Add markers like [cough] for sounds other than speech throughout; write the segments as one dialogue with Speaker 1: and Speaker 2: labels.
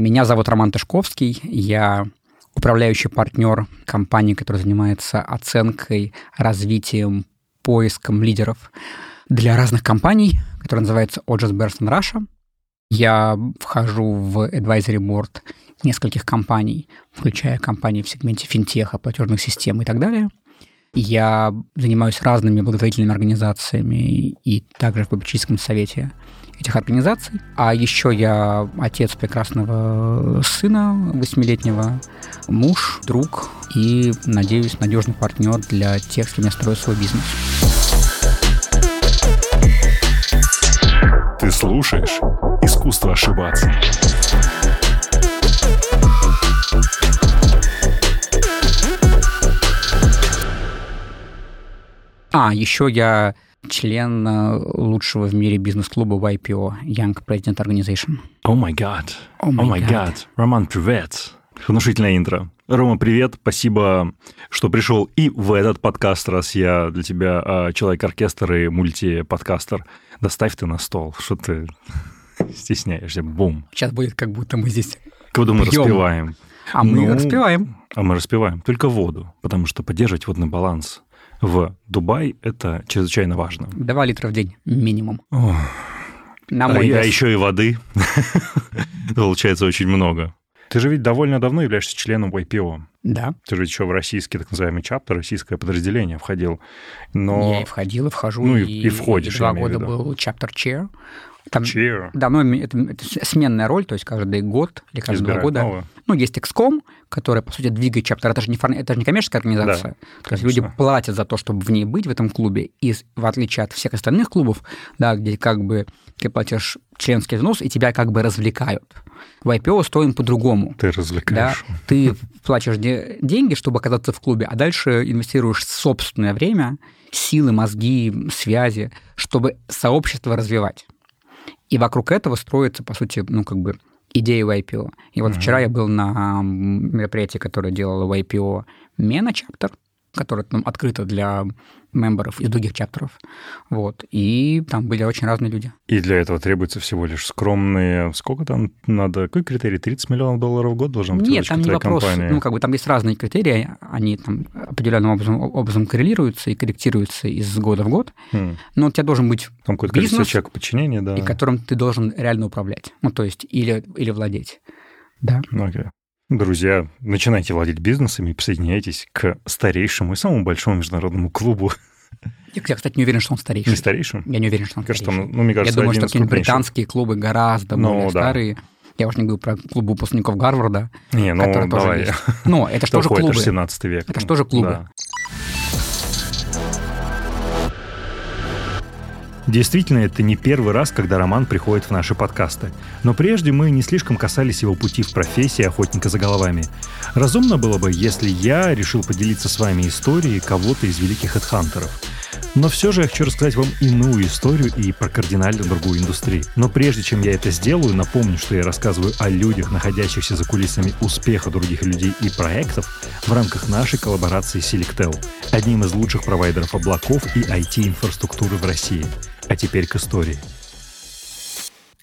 Speaker 1: Меня зовут Роман Тышковский. Я управляющий партнер компании, которая занимается оценкой, развитием, поиском лидеров для разных компаний, которая называется Ojas Berson Russia. Я вхожу в advisory board нескольких компаний, включая компании в сегменте финтеха, платежных систем и так далее. Я занимаюсь разными благотворительными организациями и также в попечительском совете этих организаций. А еще я отец прекрасного сына, восьмилетнего, муж, друг и, надеюсь, надежный партнер для тех, с кем я строю свой бизнес.
Speaker 2: Ты слушаешь «Искусство ошибаться».
Speaker 1: А, еще я член э, лучшего в мире бизнес-клуба YPO, Young President Organization.
Speaker 2: О май гад.
Speaker 1: О май
Speaker 2: гад. Роман, привет. Внушительное интро. Рома, привет. Спасибо, что пришел и в этот подкаст, раз я для тебя а, человек-оркестр и мультиподкастер. Доставь ты на стол. Что ты [laughs] стесняешься? Бум.
Speaker 1: Сейчас будет, как будто мы здесь
Speaker 2: Как будто мы
Speaker 1: Пьем.
Speaker 2: распеваем.
Speaker 1: А мы
Speaker 2: Ну,
Speaker 1: распеваем.
Speaker 2: А мы распеваем только воду, потому что поддерживать водный баланс в Дубай – это чрезвычайно важно.
Speaker 1: Два литра в день минимум. На
Speaker 2: А,
Speaker 1: мой
Speaker 2: а
Speaker 1: вес.
Speaker 2: еще и воды. [laughs] Получается очень много. Ты же ведь довольно давно являешься членом YPO.
Speaker 1: Да,
Speaker 2: Ты же еще в российский так называемый чаптер, российское подразделение входил. Но...
Speaker 1: я и входил, и вхожу.
Speaker 2: Ну, и- и входишь,
Speaker 1: и два года
Speaker 2: виду.
Speaker 1: был chapter chair. Там
Speaker 2: Cheer.
Speaker 1: давно это, это сменная роль, то есть каждый год или каждые два года.
Speaker 2: нового.
Speaker 1: Ну, есть XCOM, которая, по сути, двигает чаптер. Это же не, фор- это же не коммерческая организация. то есть люди платят за то, чтобы в ней быть, в этом клубе. И в отличие от всех остальных клубов, да, где как бы ты платишь членский взнос, и тебя как бы развлекают. В IPO устроен по-другому.
Speaker 2: Ты
Speaker 1: Да,
Speaker 2: развлекаешь.
Speaker 1: ты платишь де- деньги, чтобы оказаться в клубе, а дальше инвестируешь собственное время, силы, мозги, связи, чтобы сообщество развивать. И вокруг этого строится, по сути, ну, как бы идея YPO. И вот
Speaker 2: Мгм.
Speaker 1: вчера я был на мероприятии, которое делала YPO Мена чаптер, которое там открыто для мемберов из других чаптеров. Вот. И там были очень разные люди.
Speaker 2: И для этого требуется всего лишь скромные... Сколько там надо? Какой критерий? 30 миллионов долларов в год должен быть
Speaker 1: Нет, там не вопрос.
Speaker 2: компании?
Speaker 1: Ну, как бы там есть разные критерии, они там определенным образом, образом коррелируются и корректируются из года в год.
Speaker 2: Хм.
Speaker 1: Но у тебя должен быть
Speaker 2: Там какое-то количество человек подчинения, да.
Speaker 1: и которым ты должен реально управлять. Ну, то есть или, или владеть. Да.
Speaker 2: Окей. Друзья, начинайте владеть бизнесом и присоединяйтесь к старейшему и самому большому международному клубу.
Speaker 1: Я, кстати, не уверен, что он старейший.
Speaker 2: Не старейшему?
Speaker 1: Я не уверен, что он
Speaker 2: Кажется,
Speaker 1: старейший.
Speaker 2: там, ну, мне кажется,
Speaker 1: Я думаю, что какие-нибудь британские клубы гораздо
Speaker 2: Ну,
Speaker 1: более
Speaker 2: да.
Speaker 1: старые. Я уже не говорю про клуб выпускников Гарварда,
Speaker 2: Не, ну,
Speaker 1: которые тоже
Speaker 2: давай.
Speaker 1: есть. Но это же
Speaker 2: Что
Speaker 1: тоже
Speaker 2: входит,
Speaker 1: клубы.
Speaker 2: это же 17 век.
Speaker 1: Это ж тоже клубы.
Speaker 2: Да. Действительно, это не первый раз, когда Роман приходит в наши подкасты. Но прежде мы не слишком касались его пути в профессии охотника за головами. Разумно было бы, если я решил поделиться с вами историей кого-то из великих хедхантеров. Но все же я хочу рассказать вам иную историю и про кардинально другую индустрию. Но прежде чем я это сделаю, напомню, что я рассказываю о людях, находящихся за кулисами успеха других людей и проектов в рамках нашей коллаборации с Selectel, одним из лучших провайдеров облаков и IT-инфраструктуры в России. А теперь к истории.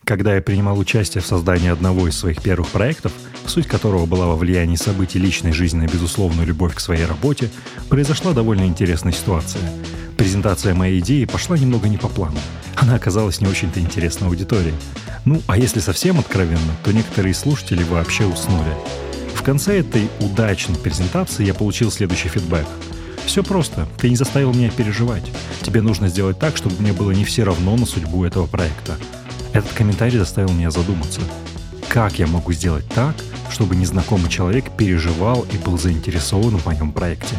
Speaker 2: Когда я принимал участие в создании одного из своих первых проектов, суть которого была во влиянии событий личной жизни на безусловную любовь к своей работе, произошла довольно интересная ситуация. Презентация моей идеи пошла немного не по плану. Она оказалась не очень-то интересной аудитории. Ну, а если совсем откровенно, то некоторые слушатели вообще уснули. В конце этой удачной презентации я получил следующий фидбэк. Все просто. Ты не заставил меня переживать. Тебе нужно сделать так, чтобы мне было не все равно на судьбу этого проекта. Этот комментарий заставил меня задуматься. Как я могу сделать так, чтобы незнакомый человек переживал и был заинтересован в моем проекте?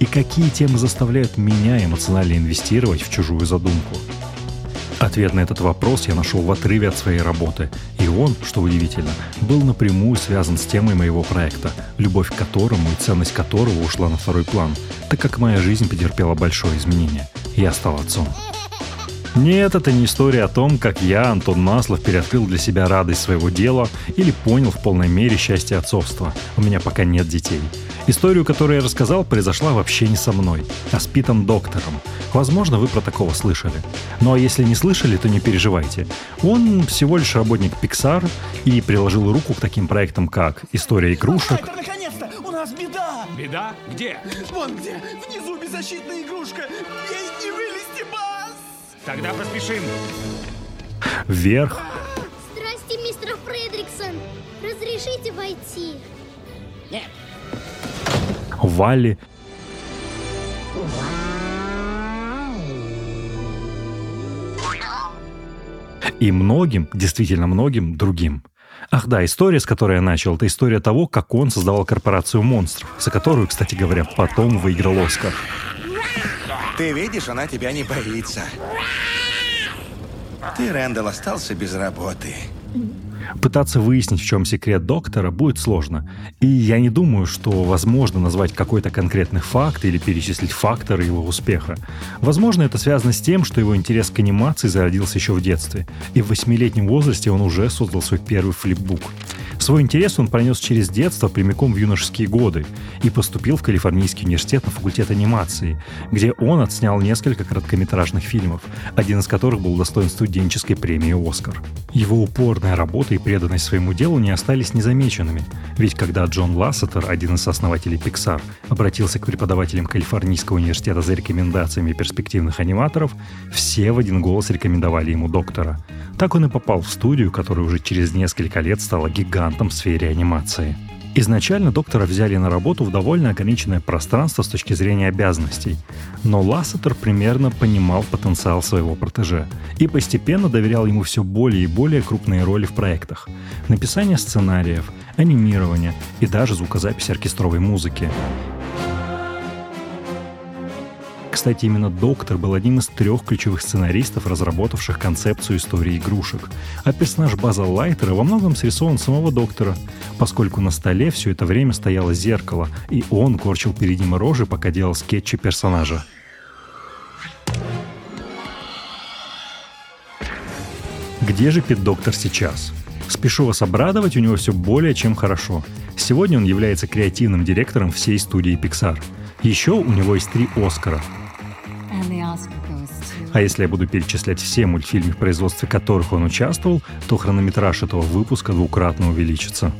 Speaker 2: И какие темы заставляют меня эмоционально инвестировать в чужую задумку? Ответ на этот вопрос я нашел в отрыве от своей работы, и он, что удивительно, был напрямую связан с темой моего проекта, любовь к которому и ценность которого ушла на второй план, так как моя жизнь претерпела большое изменение. Я стал отцом. Нет, это не история о том, как я, Антон Маслов, переоткрыл для себя радость своего дела или понял в полной мере счастье отцовства. У меня пока нет детей. Историю, которую я рассказал, произошла вообще не со мной, а с Питом Доктором. Возможно, вы про такого слышали. Ну а если не слышали, то не переживайте. Он всего лишь работник Pixar и приложил руку к таким проектам, как «История игрушек»,
Speaker 3: Наконец-то! У нас беда!
Speaker 4: Беда? Где?
Speaker 3: Вон где! Внизу беззащитная игрушка! Ей не вылезти, бас!
Speaker 4: Тогда поспешим.
Speaker 2: «Вверх»,
Speaker 5: Здрасте, мистер Фредриксон. Разрешите войти?
Speaker 2: «Валли», и многим, действительно многим другим. Ах да, история, с которой я начал, это история того, как он создавал корпорацию монстров, за которую, кстати говоря, потом выиграл Оскар.
Speaker 6: Ты видишь, она тебя не боится. Ты, Рэндалл, остался без работы.
Speaker 2: Пытаться выяснить, в чем секрет доктора, будет сложно. И я не думаю, что возможно назвать какой-то конкретный факт или перечислить факторы его успеха. Возможно, это связано с тем, что его интерес к анимации зародился еще в детстве, и в восьмилетнем возрасте он уже создал свой первый флипбук. Свой интерес он пронес через детство прямиком в юношеские годы и поступил в Калифорнийский университет на факультет анимации, где он отснял несколько короткометражных фильмов, один из которых был достоин студенческой премии «Оскар». Его упорная работа и преданность своему делу не остались незамеченными, ведь когда Джон Лассетер, один из основателей Pixar, обратился к преподавателям Калифорнийского университета за рекомендациями перспективных аниматоров, все в один голос рекомендовали ему доктора. Так он и попал в студию, которая уже через несколько лет стала гигантом в сфере анимации. Изначально доктора взяли на работу в довольно ограниченное пространство с точки зрения обязанностей, но Лассетер примерно понимал потенциал своего протеже и постепенно доверял ему все более и более крупные роли в проектах. Написание сценариев, анимирование и даже звукозапись оркестровой музыки. Кстати, именно Доктор был одним из трех ключевых сценаристов, разработавших концепцию истории игрушек. А персонаж База Лайтера во многом срисован самого Доктора, поскольку на столе все это время стояло зеркало, и он корчил перед ним рожи, пока делал скетчи персонажа. Где же Пит Доктор сейчас? Спешу вас обрадовать, у него все более чем хорошо. Сегодня он является креативным директором всей студии Pixar. Еще у него есть три Оскара. А если я буду перечислять все мультфильмы, в производстве которых он участвовал, то хронометраж этого выпуска двукратно увеличится.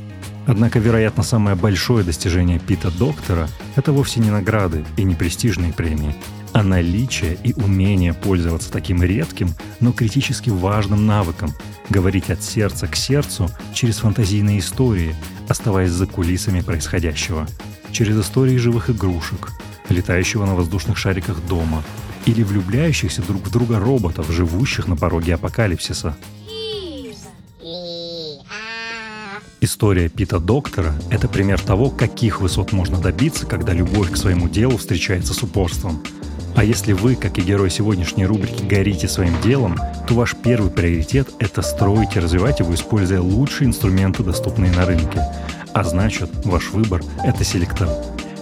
Speaker 2: Однако, вероятно, самое большое достижение Пита Доктора — это вовсе не награды и не престижные премии, а наличие и умение пользоваться таким редким, но критически важным навыком — говорить от сердца к сердцу через фантазийные истории, оставаясь за кулисами происходящего, через истории живых игрушек, летающего на воздушных шариках дома или влюбляющихся друг в друга роботов, живущих на пороге апокалипсиса. История Пита Доктора — это пример того, каких высот можно добиться, когда любовь к своему делу встречается с упорством. А если вы, как и герой сегодняшней рубрики, горите своим делом, то ваш первый приоритет — это строить и развивать его, используя лучшие инструменты, доступные на рынке. А значит, ваш выбор — это селектор.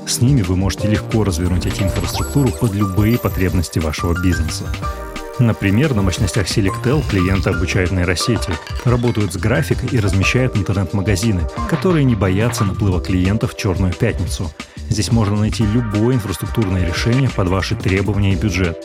Speaker 2: С ними вы можете легко развернуть IT-инфраструктуру под любые потребности вашего бизнеса. Например, на мощностях Selectel клиенты обучают нейросети, работают с графикой и размещают интернет-магазины, которые не боятся наплыва клиентов в черную пятницу. Здесь можно найти любое инфраструктурное решение под ваши требования и бюджет.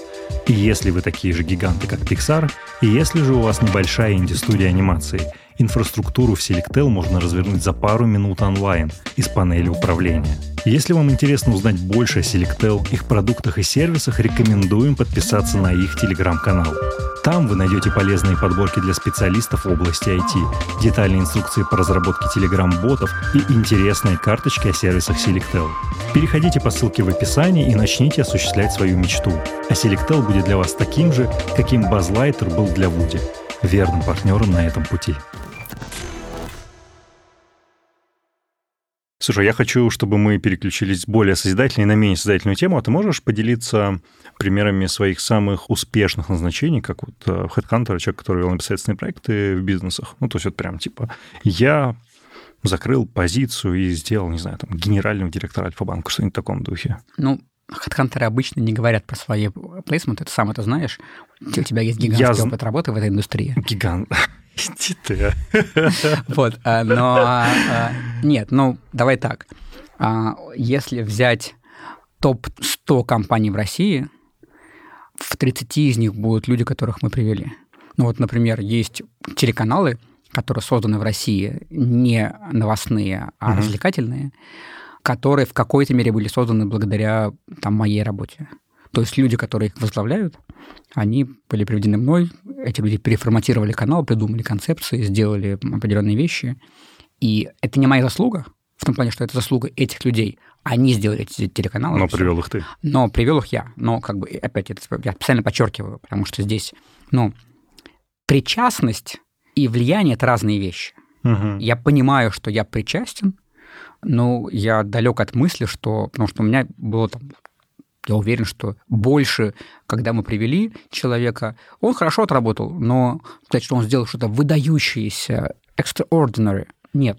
Speaker 2: И если вы такие же гиганты, как Pixar, и если же у вас небольшая инди-студия анимации, инфраструктуру в Selectel можно развернуть за пару минут онлайн из панели управления. Если вам интересно узнать больше о Selectel, их продуктах и сервисах, рекомендуем подписаться на их телеграм-канал. Там вы найдете полезные подборки для специалистов в области IT, детальные инструкции по разработке Telegram-ботов и интересные карточки о сервисах Selectel. Переходите по ссылке в описании и начните осуществлять свою мечту. А Selectel будет для вас таким же, каким Базлайтер был для Вуди, верным партнером на этом пути. Слушай, я хочу, чтобы мы переключились с более созидательной на менее созидательную тему. А ты можешь поделиться примерами своих самых успешных назначений, как вот э, HeadHunter, человек, который вел непосредственные проекты в бизнесах? Ну, то есть вот прям типа я закрыл позицию и сделал, не знаю, там, генерального директора Альфа-банка, что-нибудь в таком духе.
Speaker 1: Ну, хедхантеры обычно не говорят про свои плейсменты, ты сам это знаешь. У тебя есть гигантский
Speaker 2: Я
Speaker 1: опыт работы в этой индустрии.
Speaker 2: Гигант. Иди ты. [laughs]
Speaker 1: Вот, а, но а, нет, ну давай так. А, Если взять топ-100 компаний в России, в 30 из них будут люди, которых мы привели. Ну вот, например, есть телеканалы, которые созданы в России, не новостные, а развлекательные, которые в какой-то мере были созданы благодаря там, моей работе. То есть люди, которые их возглавляют, они были приведены мной, эти люди переформатировали канал, придумали концепции, сделали определенные вещи. И это не моя заслуга, в том плане, что это заслуга этих людей. Они сделали эти телеканалы.
Speaker 2: Но привел их ты.
Speaker 1: Но привел их я. Но как бы, опять, это я специально подчеркиваю, потому что здесь, ну, причастность и влияние – это разные вещи.
Speaker 2: Мгм.
Speaker 1: Я понимаю, что я причастен, но я далек от мысли, что... Потому что у меня было там... Я уверен, что больше, когда мы привели человека, он хорошо отработал, но сказать, что он сделал что-то выдающееся, extraordinary, нет.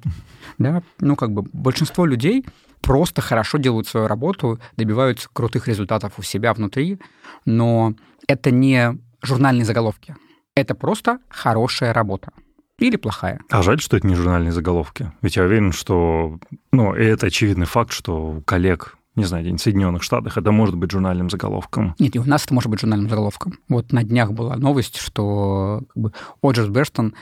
Speaker 1: Да? Ну, как бы большинство людей просто хорошо делают свою работу, добиваются крутых результатов у себя внутри, но это не журнальные заголовки. Это просто хорошая работа. Или плохая.
Speaker 2: А жаль, что это не журнальные заголовки. Ведь я уверен, что... Ну, это очевидный факт, что у коллег, не знаю, где-нибудь в Соединенных Штатах, это может быть журнальным заголовком.
Speaker 1: Нет, и у нас это может быть журнальным заголовком. Вот на днях была новость, что как бы, Оджерс Берстон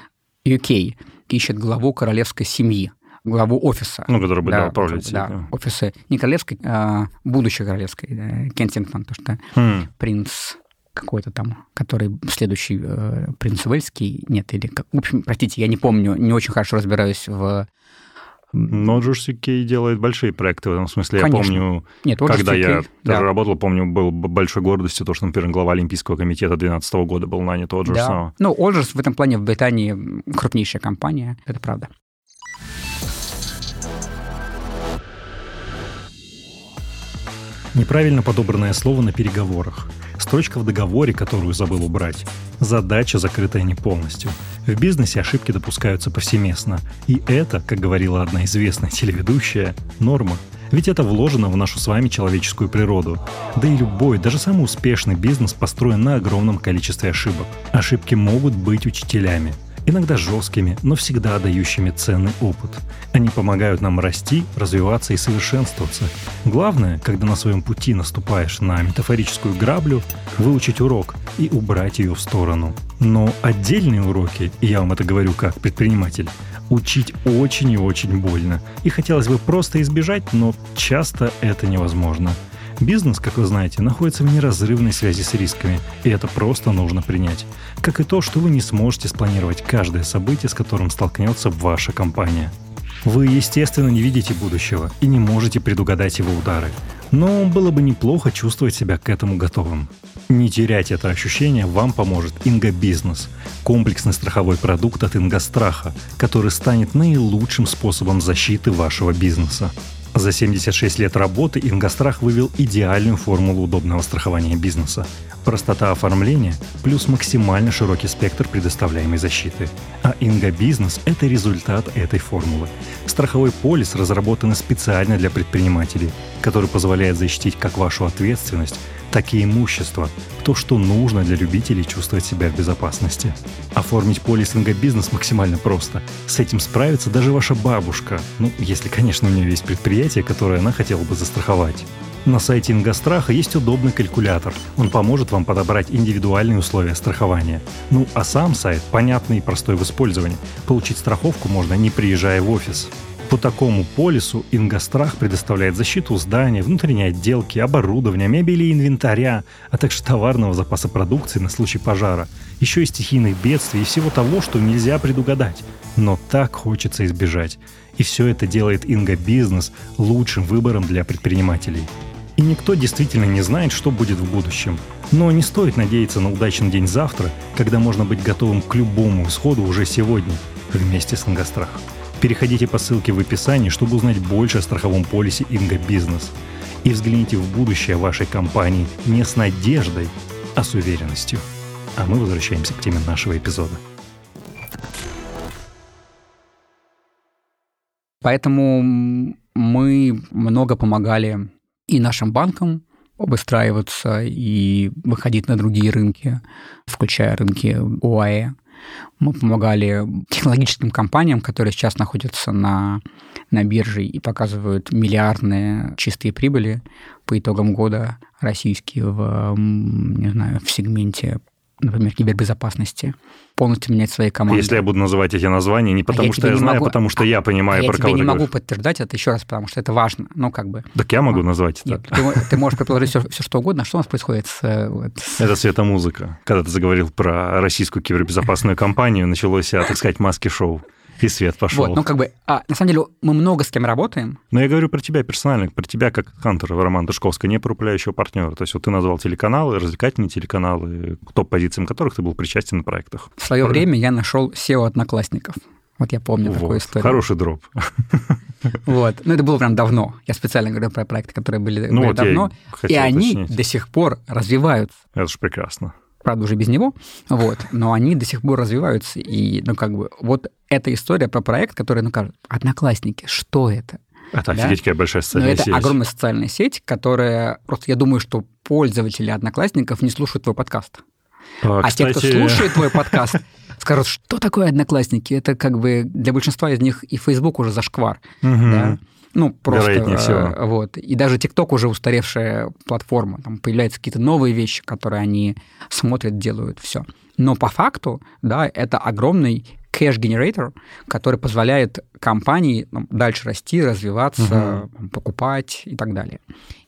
Speaker 1: UK ищет главу королевской семьи, главу офиса.
Speaker 2: Ну, который бы
Speaker 1: Да,
Speaker 2: управлять.
Speaker 1: да,
Speaker 2: этим.
Speaker 1: офиса не королевской, а будущей королевской, да, Кенсингтон, то что
Speaker 2: Хм.
Speaker 1: принц какой-то там, который следующий э, принц Уэльский, нет, или... как- В общем, простите, я не помню, не очень хорошо разбираюсь в...
Speaker 2: Но Джордж Кей делает большие проекты в этом смысле.
Speaker 1: Конечно.
Speaker 2: Я помню,
Speaker 1: Нет,
Speaker 2: когда я
Speaker 1: да.
Speaker 2: работал, помню, был большой гордостью то, что, например, глава Олимпийского комитета 2012 года был нанят Оджерс
Speaker 1: Да. Ну, Оджерс в этом плане в Британии крупнейшая компания, это правда.
Speaker 2: Неправильно подобранное слово на переговорах. Строчка в договоре, которую забыл убрать. Задача, закрытая не полностью. В бизнесе ошибки допускаются повсеместно. И это, как говорила одна известная [laughs] телеведущая, норма. Ведь это вложено в нашу с вами человеческую природу. Да и любой, даже самый успешный бизнес построен на огромном количестве ошибок. Ошибки могут быть учителями. Иногда жесткими, но всегда дающими ценный опыт. Они помогают нам расти, развиваться и совершенствоваться. Главное, когда на своем пути наступаешь на метафорическую граблю, выучить урок и убрать ее в сторону. Но отдельные уроки, и я вам это говорю как предприниматель, учить очень и очень больно. И хотелось бы просто избежать, но часто это невозможно. Бизнес, как вы знаете, находится в неразрывной связи с рисками, и это просто нужно принять. Как и то, что вы не сможете спланировать каждое событие, с которым столкнется ваша компания. Вы, естественно, не видите будущего и не можете предугадать его удары. Но было бы неплохо чувствовать себя к этому готовым. Не терять это ощущение вам поможет Инга Бизнес – комплексный страховой продукт от Ингостраха, который станет наилучшим способом защиты вашего бизнеса. За 76 лет работы Ингострах вывел идеальную формулу удобного страхования бизнеса. Простота оформления плюс максимально широкий спектр предоставляемой защиты. А Инга Бизнес – это результат этой формулы. Страховой полис разработан специально для предпринимателей, который позволяет защитить как вашу ответственность, так и имущество, то, что нужно для любителей чувствовать себя в безопасности. Оформить полис Ингобизнес максимально просто. С этим справится даже ваша бабушка, ну, если, конечно, у нее есть предприятие, которое она хотела бы застраховать. На сайте Ингостраха есть удобный калькулятор. Он поможет вам подобрать индивидуальные условия страхования. Ну, а сам сайт понятный и простой в использовании. Получить страховку можно, не приезжая в офис. По такому полису Ингострах предоставляет защиту здания, внутренней отделки, оборудования, мебели и инвентаря, а также товарного запаса продукции на случай пожара, еще и стихийных бедствий и всего того, что нельзя предугадать. Но так хочется избежать. И все это делает Инга Бизнес лучшим выбором для предпринимателей. И никто действительно не знает, что будет в будущем. Но не стоит надеяться на удачный день завтра, когда можно быть готовым к любому исходу уже сегодня, вместе с Ингострах. Переходите по ссылке в описании, чтобы узнать больше о страховом полисе Инга Бизнес. И взгляните в будущее вашей компании не с надеждой, а с уверенностью. А мы возвращаемся к теме нашего эпизода.
Speaker 1: Поэтому мы много помогали и нашим банкам обустраиваться и выходить на другие рынки, включая рынки ОАЭ. Мы помогали технологическим компаниям, которые сейчас находятся на, на бирже и показывают миллиардные чистые прибыли по итогам года российские в, не знаю, в сегменте например, кибербезопасности, полностью менять свои команды.
Speaker 2: Если я буду называть эти названия не потому, а что я, я знаю, могу, а потому что я понимаю,
Speaker 1: а
Speaker 2: про
Speaker 1: я
Speaker 2: кого ты
Speaker 1: не
Speaker 2: говоришь.
Speaker 1: могу подтверждать это еще раз, потому что это важно. Ну, как бы.
Speaker 2: Так я могу
Speaker 1: ну,
Speaker 2: назвать
Speaker 1: нет,
Speaker 2: это.
Speaker 1: Ты, ты можешь предположить все, все, что угодно. А что у нас происходит с... Вот, с...
Speaker 2: Это светомузыка. Когда ты заговорил про российскую кибербезопасную компанию, началось, так сказать, маски-шоу. И свет пошел.
Speaker 1: Вот, ну как бы, а, на самом деле мы много с кем работаем.
Speaker 2: Но я говорю про тебя персонально, про тебя как Хантера Роман Душковского, не про управляющего партнера. То есть вот ты назвал телеканалы, развлекательные телеканалы, топ-позициям которых ты был причастен на проектах.
Speaker 1: В свое
Speaker 2: Правильно?
Speaker 1: время я нашел SEO одноклассников. Вот я помню
Speaker 2: вот.
Speaker 1: такую историю.
Speaker 2: Хороший дроп. [laughs]
Speaker 1: Вот. Ну, это было прям давно. Я специально говорю про проекты, которые были,
Speaker 2: ну,
Speaker 1: были
Speaker 2: вот
Speaker 1: давно. И они
Speaker 2: уточнить.
Speaker 1: до сих пор развиваются.
Speaker 2: Это же прекрасно.
Speaker 1: Правда, уже без него, вот, но они до сих пор развиваются. И, ну, как бы, вот эта история про проект, который, ну, как, одноклассники, что это?
Speaker 2: Это
Speaker 1: Да?
Speaker 2: офигеть какая большая
Speaker 1: Ну,
Speaker 2: социальная
Speaker 1: это
Speaker 2: сеть.
Speaker 1: огромная социальная сеть, которая... Просто я думаю, что пользователи одноклассников не слушают твой подкаст.
Speaker 2: А,
Speaker 1: А те, кто
Speaker 2: кстати,
Speaker 1: слушает твой подкаст, [laughs] скажут, что такое одноклассники? Это как бы для большинства из них и Facebook уже зашквар.
Speaker 2: мгм.
Speaker 1: Да? Ну, просто...
Speaker 2: Вероятнее всего.
Speaker 1: э, Вот. И даже TikTok уже устаревшая платформа. Там появляются какие-то новые вещи, которые они смотрят, делают, все. Но по факту, да, это огромный кэш-генератор, который позволяет компании ну, дальше расти, развиваться, там, покупать и так далее.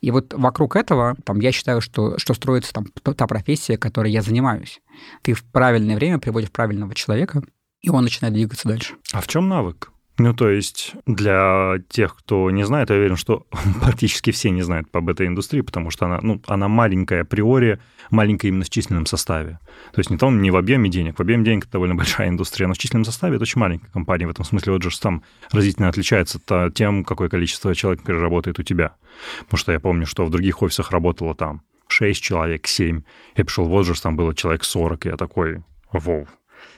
Speaker 1: И вот вокруг этого, там, я считаю, что, что строится там, та- та профессия, которой я занимаюсь. Ты в правильное время приводишь правильного человека, и он начинает двигаться дальше.
Speaker 2: А в чем навык? Ну, то есть для тех, кто не знает, я уверен, что [laughs] практически все не знают по бета-индустрии, потому что она, ну, она маленькая априори, маленькая именно в численном составе. То есть не том, не в объеме денег. В объеме денег это довольно [laughs] большая индустрия, но в численном составе это очень маленькая компания. В этом смысле же там разительно отличается то- тем, какое количество человек например, работает у тебя. Потому что я помню, что в других офисах работало там 6 человек, 7. Я пришел в Воджерс, там было человек 40, и я такой, воу,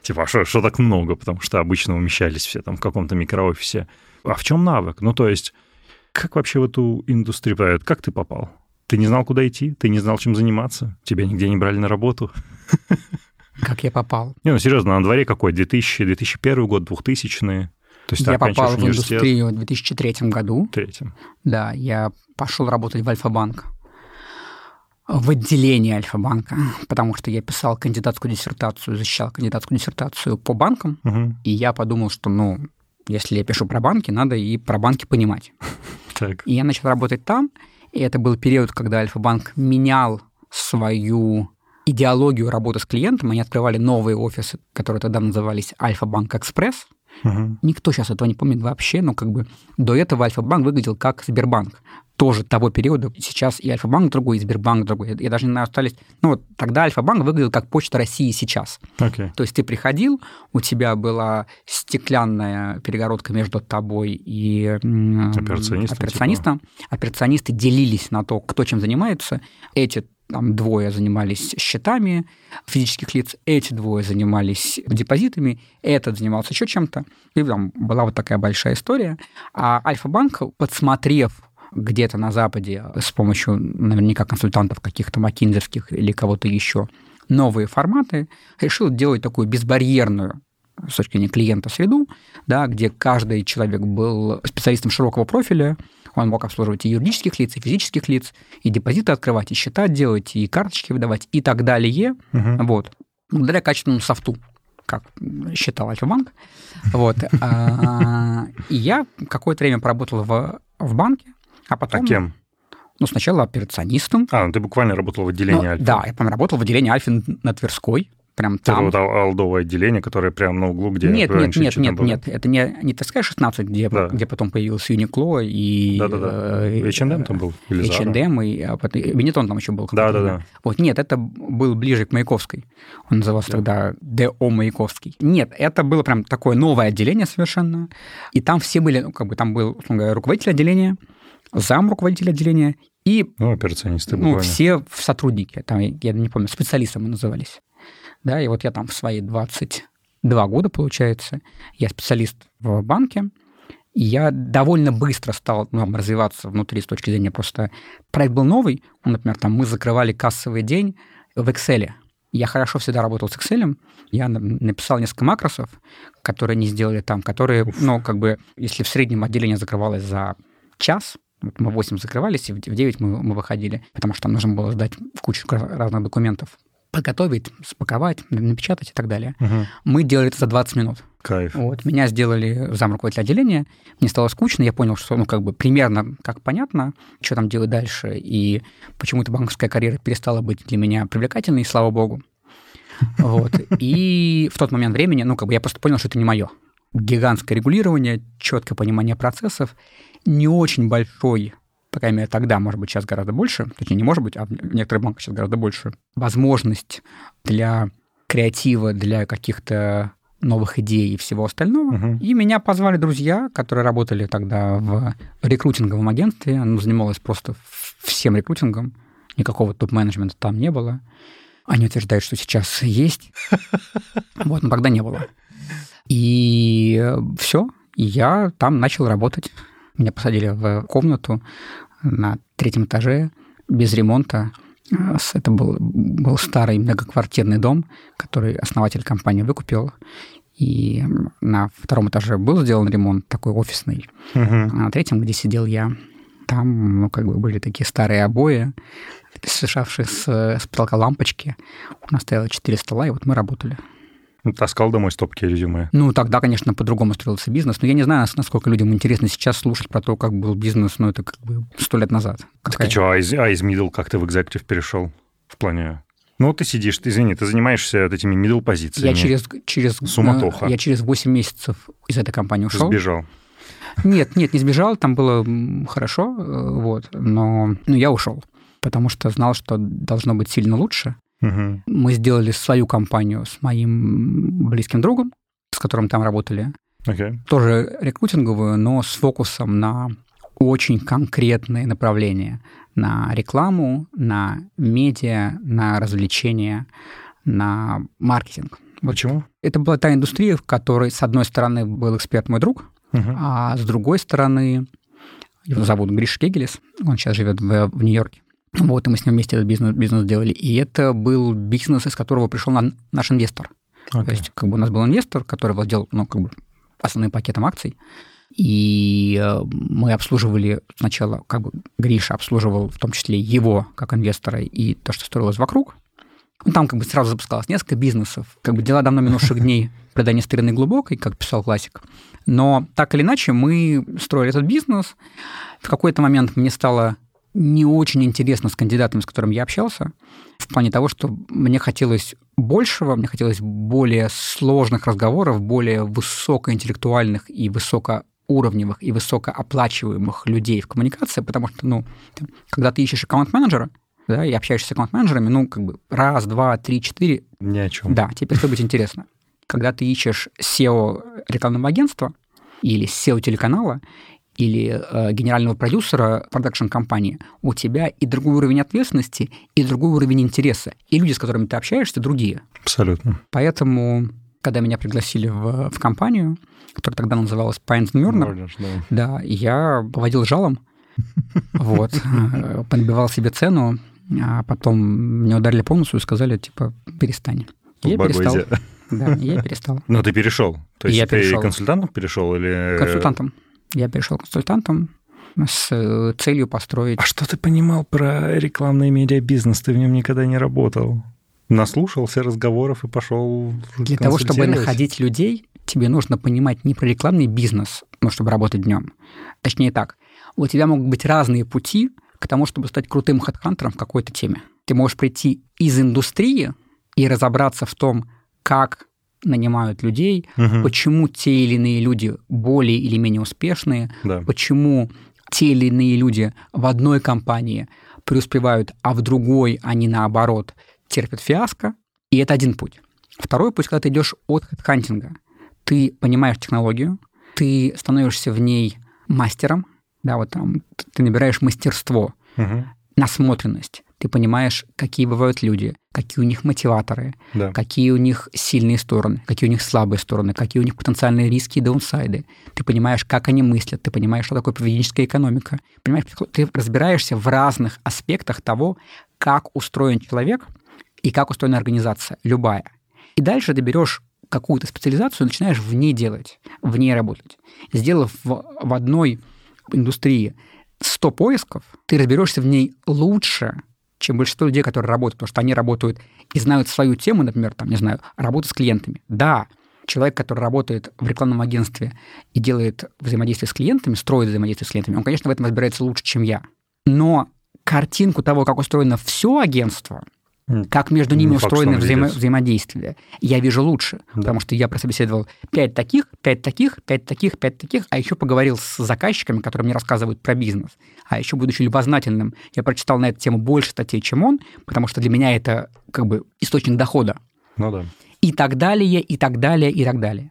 Speaker 2: Типа, а что, что так много? Потому что обычно умещались все там в каком-то микроофисе. А в чем навык? Ну, то есть, как вообще в эту индустрию? Как ты попал? Ты не знал, куда идти? Ты не знал, чем заниматься? Тебя нигде не брали на работу?
Speaker 1: Как я попал?
Speaker 2: Не, ну, серьезно, на дворе какой? 2000, 2001 год, 2000 То есть
Speaker 1: я попал в индустрию в 2003 году.
Speaker 2: третьем.
Speaker 1: Да, я пошел работать в Альфа-банк. В отделении Альфа-банка, потому что я писал кандидатскую диссертацию, защищал кандидатскую диссертацию по банкам,
Speaker 2: Мгм.
Speaker 1: и я подумал, что, ну, если я пишу про банки, надо и про банки понимать. [laughs]
Speaker 2: Так.
Speaker 1: И я начал работать там, и это был период, когда Альфа-банк менял свою идеологию работы с клиентом. Они открывали новые офисы, которые тогда назывались Альфа-банк Экспресс.
Speaker 2: Мгм.
Speaker 1: Никто сейчас этого не помнит вообще, но как бы до этого Альфа-банк выглядел как Сбербанк. Тоже того периода. Сейчас и Альфа-банк другой, и Сбербанк другой. Я- даже не знаю, остались... Ну вот тогда Альфа-банк выглядел как Почта России сейчас.
Speaker 2: Окей.
Speaker 1: То есть ты приходил, у тебя была стеклянная перегородка между тобой и
Speaker 2: Операционистом,
Speaker 1: операционистом. Операционисты делились на то, кто чем занимается. Эти там двое занимались счетами физических лиц, эти двое занимались депозитами, этот занимался еще чем-то. И там была вот такая большая история. А Альфа-банк, подсмотрев где-то на Западе с помощью наверняка консультантов каких-то макинзерских или кого-то еще новые форматы, решил делать такую безбарьерную с точки зрения клиента среду, да, где каждый человек был специалистом широкого профиля, он мог обслуживать и юридических лиц, и физических лиц, и депозиты открывать, и счета делать, и карточки выдавать, и так далее.
Speaker 2: Мгм.
Speaker 1: Вот. Благодаря качественному софту, как считал Альфа-банк. Вот. [laughs] А, И я какое-то время поработал в, в банке, а
Speaker 2: А
Speaker 1: потом...
Speaker 2: кем?
Speaker 1: Ну, сначала операционистом.
Speaker 2: А, ну ты буквально работал в отделении
Speaker 1: Ну,
Speaker 2: Альфа.
Speaker 1: Да, я прям работал в отделении Альфа на Тверской. Прям
Speaker 2: Это
Speaker 1: там.
Speaker 2: вот ал- алдовое отделение, которое прямо на углу, где
Speaker 1: нет, нет, нет, нет,
Speaker 2: было.
Speaker 1: нет, это не, не Тверская 16, где,
Speaker 2: Да.
Speaker 1: где потом появился Юникло и...
Speaker 2: Да-да-да.
Speaker 1: э,
Speaker 2: H&M там был? Или?
Speaker 1: H&M, и а потом- Бенетон там еще был.
Speaker 2: Да-да-да.
Speaker 1: Вот, нет, это был ближе к Маяковской. Он назывался тогда ДО Маяковский. Нет, это было прям такое новое отделение совершенно. И там все были, ну, как бы там был, условно говоря, руководитель отделения, зам руководителя отделения и
Speaker 2: Ну, операционисты
Speaker 1: ну, все сотрудники, там, я не помню, специалисты мы назывались. Да, и вот я там в свои 22 года, получается, я специалист в банке, И я довольно быстро стал ну, развиваться внутри с точки зрения просто... Проект был новый, например, там мы закрывали кассовый день в Excel. Я хорошо всегда работал с Excel. Я написал несколько макросов, которые не сделали там, которые, ну, как бы, если в среднем отделение закрывалось за час, мы в 8 закрывались, и в 9 мы, мы выходили, потому что там нужно было сдать кучу разных документов, подготовить, спаковать, напечатать и так далее.
Speaker 2: Угу.
Speaker 1: Мы делали это за 20 минут.
Speaker 2: Кайф.
Speaker 1: Вот, меня сделали зам руководителя отделения, мне стало скучно, я понял, что, ну, как бы примерно как понятно, что там делать дальше, и почему-то банковская карьера перестала быть для меня привлекательной, слава богу. Вот. И в тот момент времени, ну, как бы я просто понял, что это не мое. Гигантское регулирование, четкое понимание процессов, не очень большой, по крайней мере, тогда, может быть, сейчас гораздо больше, точнее, не может быть, а в некоторых банках сейчас гораздо больше, возможность для креатива, для каких-то новых идей и всего остального.
Speaker 2: Мгм.
Speaker 1: И меня позвали друзья, которые работали тогда в рекрутинговом агентстве. Оно занималось просто всем рекрутингом. Никакого топ-менеджмента там не было. Они утверждают, что сейчас есть. [laughs] Вот, но тогда не было. И все. Я там начал работать. Меня посадили в комнату на третьем этаже без ремонта. Это был, был старый многоквартирный дом, который основатель компании выкупил. И на втором этаже был сделан ремонт такой офисный.
Speaker 2: Мгм.
Speaker 1: А на третьем, где сидел я, там, ну, как бы были такие старые обои, свисавшие с, с потолка лампочки. У нас стояло четыре стола, и вот мы работали.
Speaker 2: Ну, Таскал домой стопки резюме.
Speaker 1: Ну, тогда, конечно, по-другому строился бизнес. Но я не знаю, нас- насколько людям интересно сейчас слушать про то, как был бизнес, но это как бы сто лет назад.
Speaker 2: Так
Speaker 1: Какая-
Speaker 2: а что, а из, а из middle как ты в executive перешел? В плане... Ну, ты сидишь, ты, извини, ты занимаешься вот этими middle позициями.
Speaker 1: Я через, через,
Speaker 2: Суматоха.
Speaker 1: э, я через 8 месяцев из этой компании ушел.
Speaker 2: Сбежал.
Speaker 1: Нет, нет, не сбежал, там было хорошо, э, вот, но ну, я ушел, потому что знал, что должно быть сильно лучше.
Speaker 2: Мгм.
Speaker 1: Мы сделали свою компанию с моим близким другом, с которым там работали,
Speaker 2: Окей.
Speaker 1: тоже рекрутинговую, но с фокусом на очень конкретные направления. На рекламу, на медиа, на развлечения, на маркетинг.
Speaker 2: Почему?
Speaker 1: это была та индустрия, в которой, с одной стороны, был эксперт мой друг,
Speaker 2: Мгм.
Speaker 1: а с другой стороны, его зовут Гриш Кегелес, он сейчас живет в, в Нью-Йорке. Вот, и мы с ним вместе этот бизнес, бизнес делали. И это был бизнес, из которого пришел на- наш инвестор. То
Speaker 2: Окей.
Speaker 1: есть, как бы у нас был инвестор, который владел, ну, как бы основным пакетом акций. И э, мы обслуживали сначала, как бы Гриша обслуживал в том числе его как инвестора и то, что строилось вокруг. Ну, там как бы сразу запускалось несколько бизнесов. Как бы дела давно минувших дней [laughs] предания старины глубокой, как писал классик. Но так или иначе мы строили этот бизнес. В какой-то момент мне стало не очень интересно с кандидатом, с которым я общался, в плане того, что мне хотелось большего, мне хотелось более сложных разговоров, более высокоинтеллектуальных и высокоуровневых и высокооплачиваемых людей в коммуникации, потому что, ну, когда ты ищешь аккаунт-менеджера, да, и общаешься с аккаунт-менеджерами, ну, как бы раз, два, три, четыре,
Speaker 2: Ни о чем.
Speaker 1: да, тебе перестает быть интересно. Когда ты ищешь SEO рекламного агентства или SEO телеканала, или э, генерального продюсера продакшн-компании, у тебя и другой уровень ответственности, и другой уровень интереса. И люди, с которыми ты общаешься, другие.
Speaker 2: Абсолютно.
Speaker 1: Поэтому, когда меня пригласили в, в компанию, которая тогда называлась Pines Murner,
Speaker 2: да.
Speaker 1: да, я поводил жалом, вот, [laughs] э, подбивал себе цену, а потом мне ударили по носу и сказали, типа, перестань. Я перестал. Да, я перестал.
Speaker 2: Но ты перешел. То есть
Speaker 1: Я
Speaker 2: ты
Speaker 1: перешел.
Speaker 2: консультантом перешел или...
Speaker 1: Консультантом. Я перешел консультантом с э, целью построить...
Speaker 2: А что ты понимал про рекламный медиабизнес? Ты в нем никогда не работал. Наслушался разговоров и пошел
Speaker 1: Для того, чтобы находить людей, тебе нужно понимать не про рекламный бизнес, ну, чтобы работать днем. Точнее так, у тебя могут быть разные пути к тому, чтобы стать крутым хедхантером в какой-то теме. Ты можешь прийти из индустрии и разобраться в том, как нанимают людей,
Speaker 2: Мгм.
Speaker 1: почему те или иные люди более или менее успешные,
Speaker 2: Да.
Speaker 1: почему те или иные люди в одной компании преуспевают, а в другой они, наоборот, терпят фиаско. И это один путь. Второй путь, когда ты идешь от хедхантинга. Ты понимаешь технологию, ты становишься в ней мастером, да, вот там ты набираешь мастерство,
Speaker 2: Мгм.
Speaker 1: насмотренность, ты понимаешь, какие бывают люди, какие у них мотиваторы,
Speaker 2: Да.
Speaker 1: какие у них сильные стороны, какие у них слабые стороны, какие у них потенциальные риски и даунсайды. Ты понимаешь, как они мыслят, ты понимаешь, что такое поведенческая экономика. Понимаешь, ты разбираешься в разных аспектах того, как устроен человек и как устроена организация, любая. И дальше ты берешь какую-то специализацию и начинаешь в ней делать, в ней работать. Сделав в, в одной индустрии 100 поисков, ты разберешься в ней лучше, чем большинство людей, которые работают, потому что они работают и знают свою тему, например, там, не знаю, работа с клиентами. Да, человек, который работает в рекламном агентстве и делает взаимодействие с клиентами, строит взаимодействие с клиентами, он, конечно, в этом разбирается лучше, чем я. Но картинку того, как устроено все агентство, как между ними
Speaker 2: Не факт, что
Speaker 1: устроено взаимо- взаимодействие, я вижу лучше, потому что я прособеседовал пять таких, пять таких, пять таких, пять таких, а еще поговорил с заказчиками, которые мне рассказывают про бизнес. А еще, будучи любознательным, я прочитал на эту тему больше статей, чем он, потому что для меня это как бы источник дохода.
Speaker 2: Ну да.
Speaker 1: И так далее, и так далее, и так далее.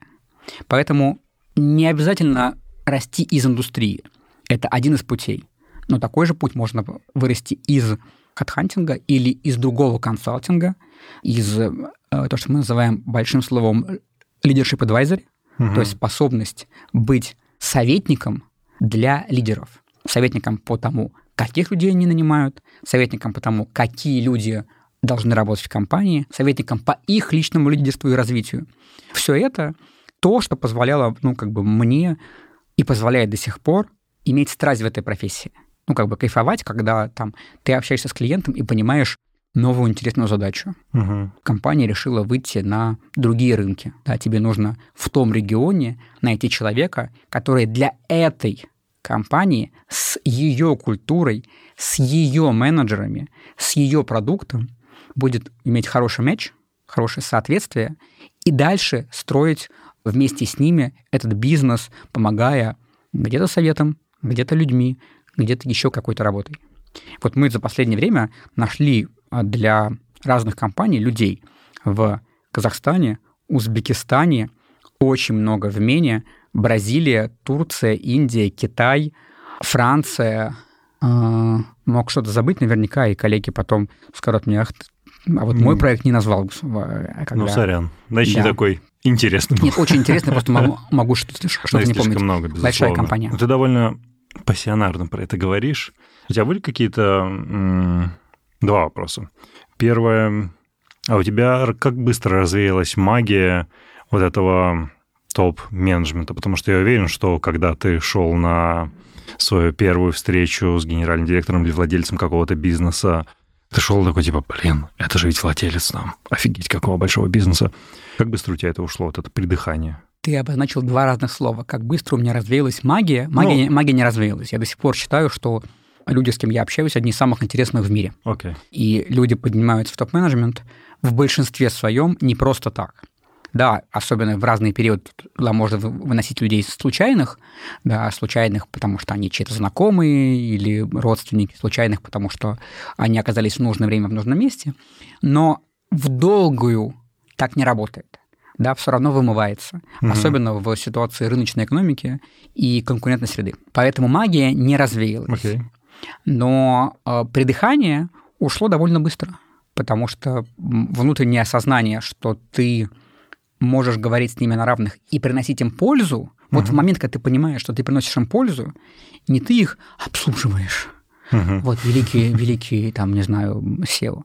Speaker 1: Поэтому не обязательно расти из индустрии. Это один из путей. Но такой же путь можно вырасти из хедхантинга или из другого консалтинга, из э, то, что мы называем большим словом leadership advisory, то есть способность быть советником для лидеров. Советником по тому, каких людей они нанимают, советником по тому, какие люди должны работать в компании, советником по их личному лидерству и развитию. Все это то, что позволяло, ну, как бы мне и позволяет до сих пор иметь страсть в этой профессии. Ну, как бы кайфовать, когда там ты общаешься с клиентом и понимаешь новую интересную задачу.
Speaker 2: Мгм.
Speaker 1: Компания решила выйти на другие рынки. Да, тебе нужно в том регионе найти человека, который для этой компании с ее культурой, с ее менеджерами, с ее продуктом будет иметь хороший мяч, хорошее соответствие, и дальше строить вместе с ними этот бизнес, помогая где-то советом, где-то людьми, где-то еще какой-то работой. Вот мы за последнее время нашли а, для разных компаний людей в Казахстане, Узбекистане, очень много в Мене, Бразилия, Турция, Индия, Китай, Франция. А, Мог что-то забыть наверняка, и коллеги потом скажут мне, ах, а вот мой проект не назвал. а когда-
Speaker 2: Ну, сорян. Значит, не
Speaker 1: Да.
Speaker 2: такой интересный был.
Speaker 1: Нет, очень интересно, просто [laughs] могу, что-то,
Speaker 2: Знаешь,
Speaker 1: не помнить.
Speaker 2: много, безусловно.
Speaker 1: Большая компания.
Speaker 2: Ты довольно пассионарно про это говоришь. У тебя были какие-то два вопроса. Первое, а у тебя как быстро развеялась магия вот этого топ-менеджмента? Потому что я уверен, что когда ты шел на свою первую встречу с генеральным директором или владельцем какого-то бизнеса, ты шел такой, типа, блин, это же ведь владелец нам. Офигеть, какого большого бизнеса. Как быстро у тебя это ушло, вот это придыхание?
Speaker 1: Ты обозначил два разных слова. Как быстро у меня развеялась магия. Магия,
Speaker 2: Ну.
Speaker 1: не- магия не развеялась. Я до сих пор считаю, что люди, с кем я общаюсь, одни из самых интересных в мире.
Speaker 2: Окей.
Speaker 1: И люди поднимаются в топ-менеджмент в большинстве своем не просто так. Да, особенно в разные периоды туда можно вы- выносить людей случайных, да, случайных, потому что они чьи-то знакомые или родственники, случайных, потому что они оказались в нужное время в нужном месте. Но в долгую так не работает. Да, все равно вымывается, особенно в ситуации рыночной экономики и конкурентной среды. Поэтому магия не развеялась.
Speaker 2: Окей.
Speaker 1: Но э, придыхание ушло довольно быстро, потому что внутреннее осознание, что ты можешь говорить с ними на равных и приносить им пользу, вот в момент, когда ты понимаешь, что ты приносишь им пользу, не ты их обслуживаешь, вот великий, великий, там, не знаю, SEO,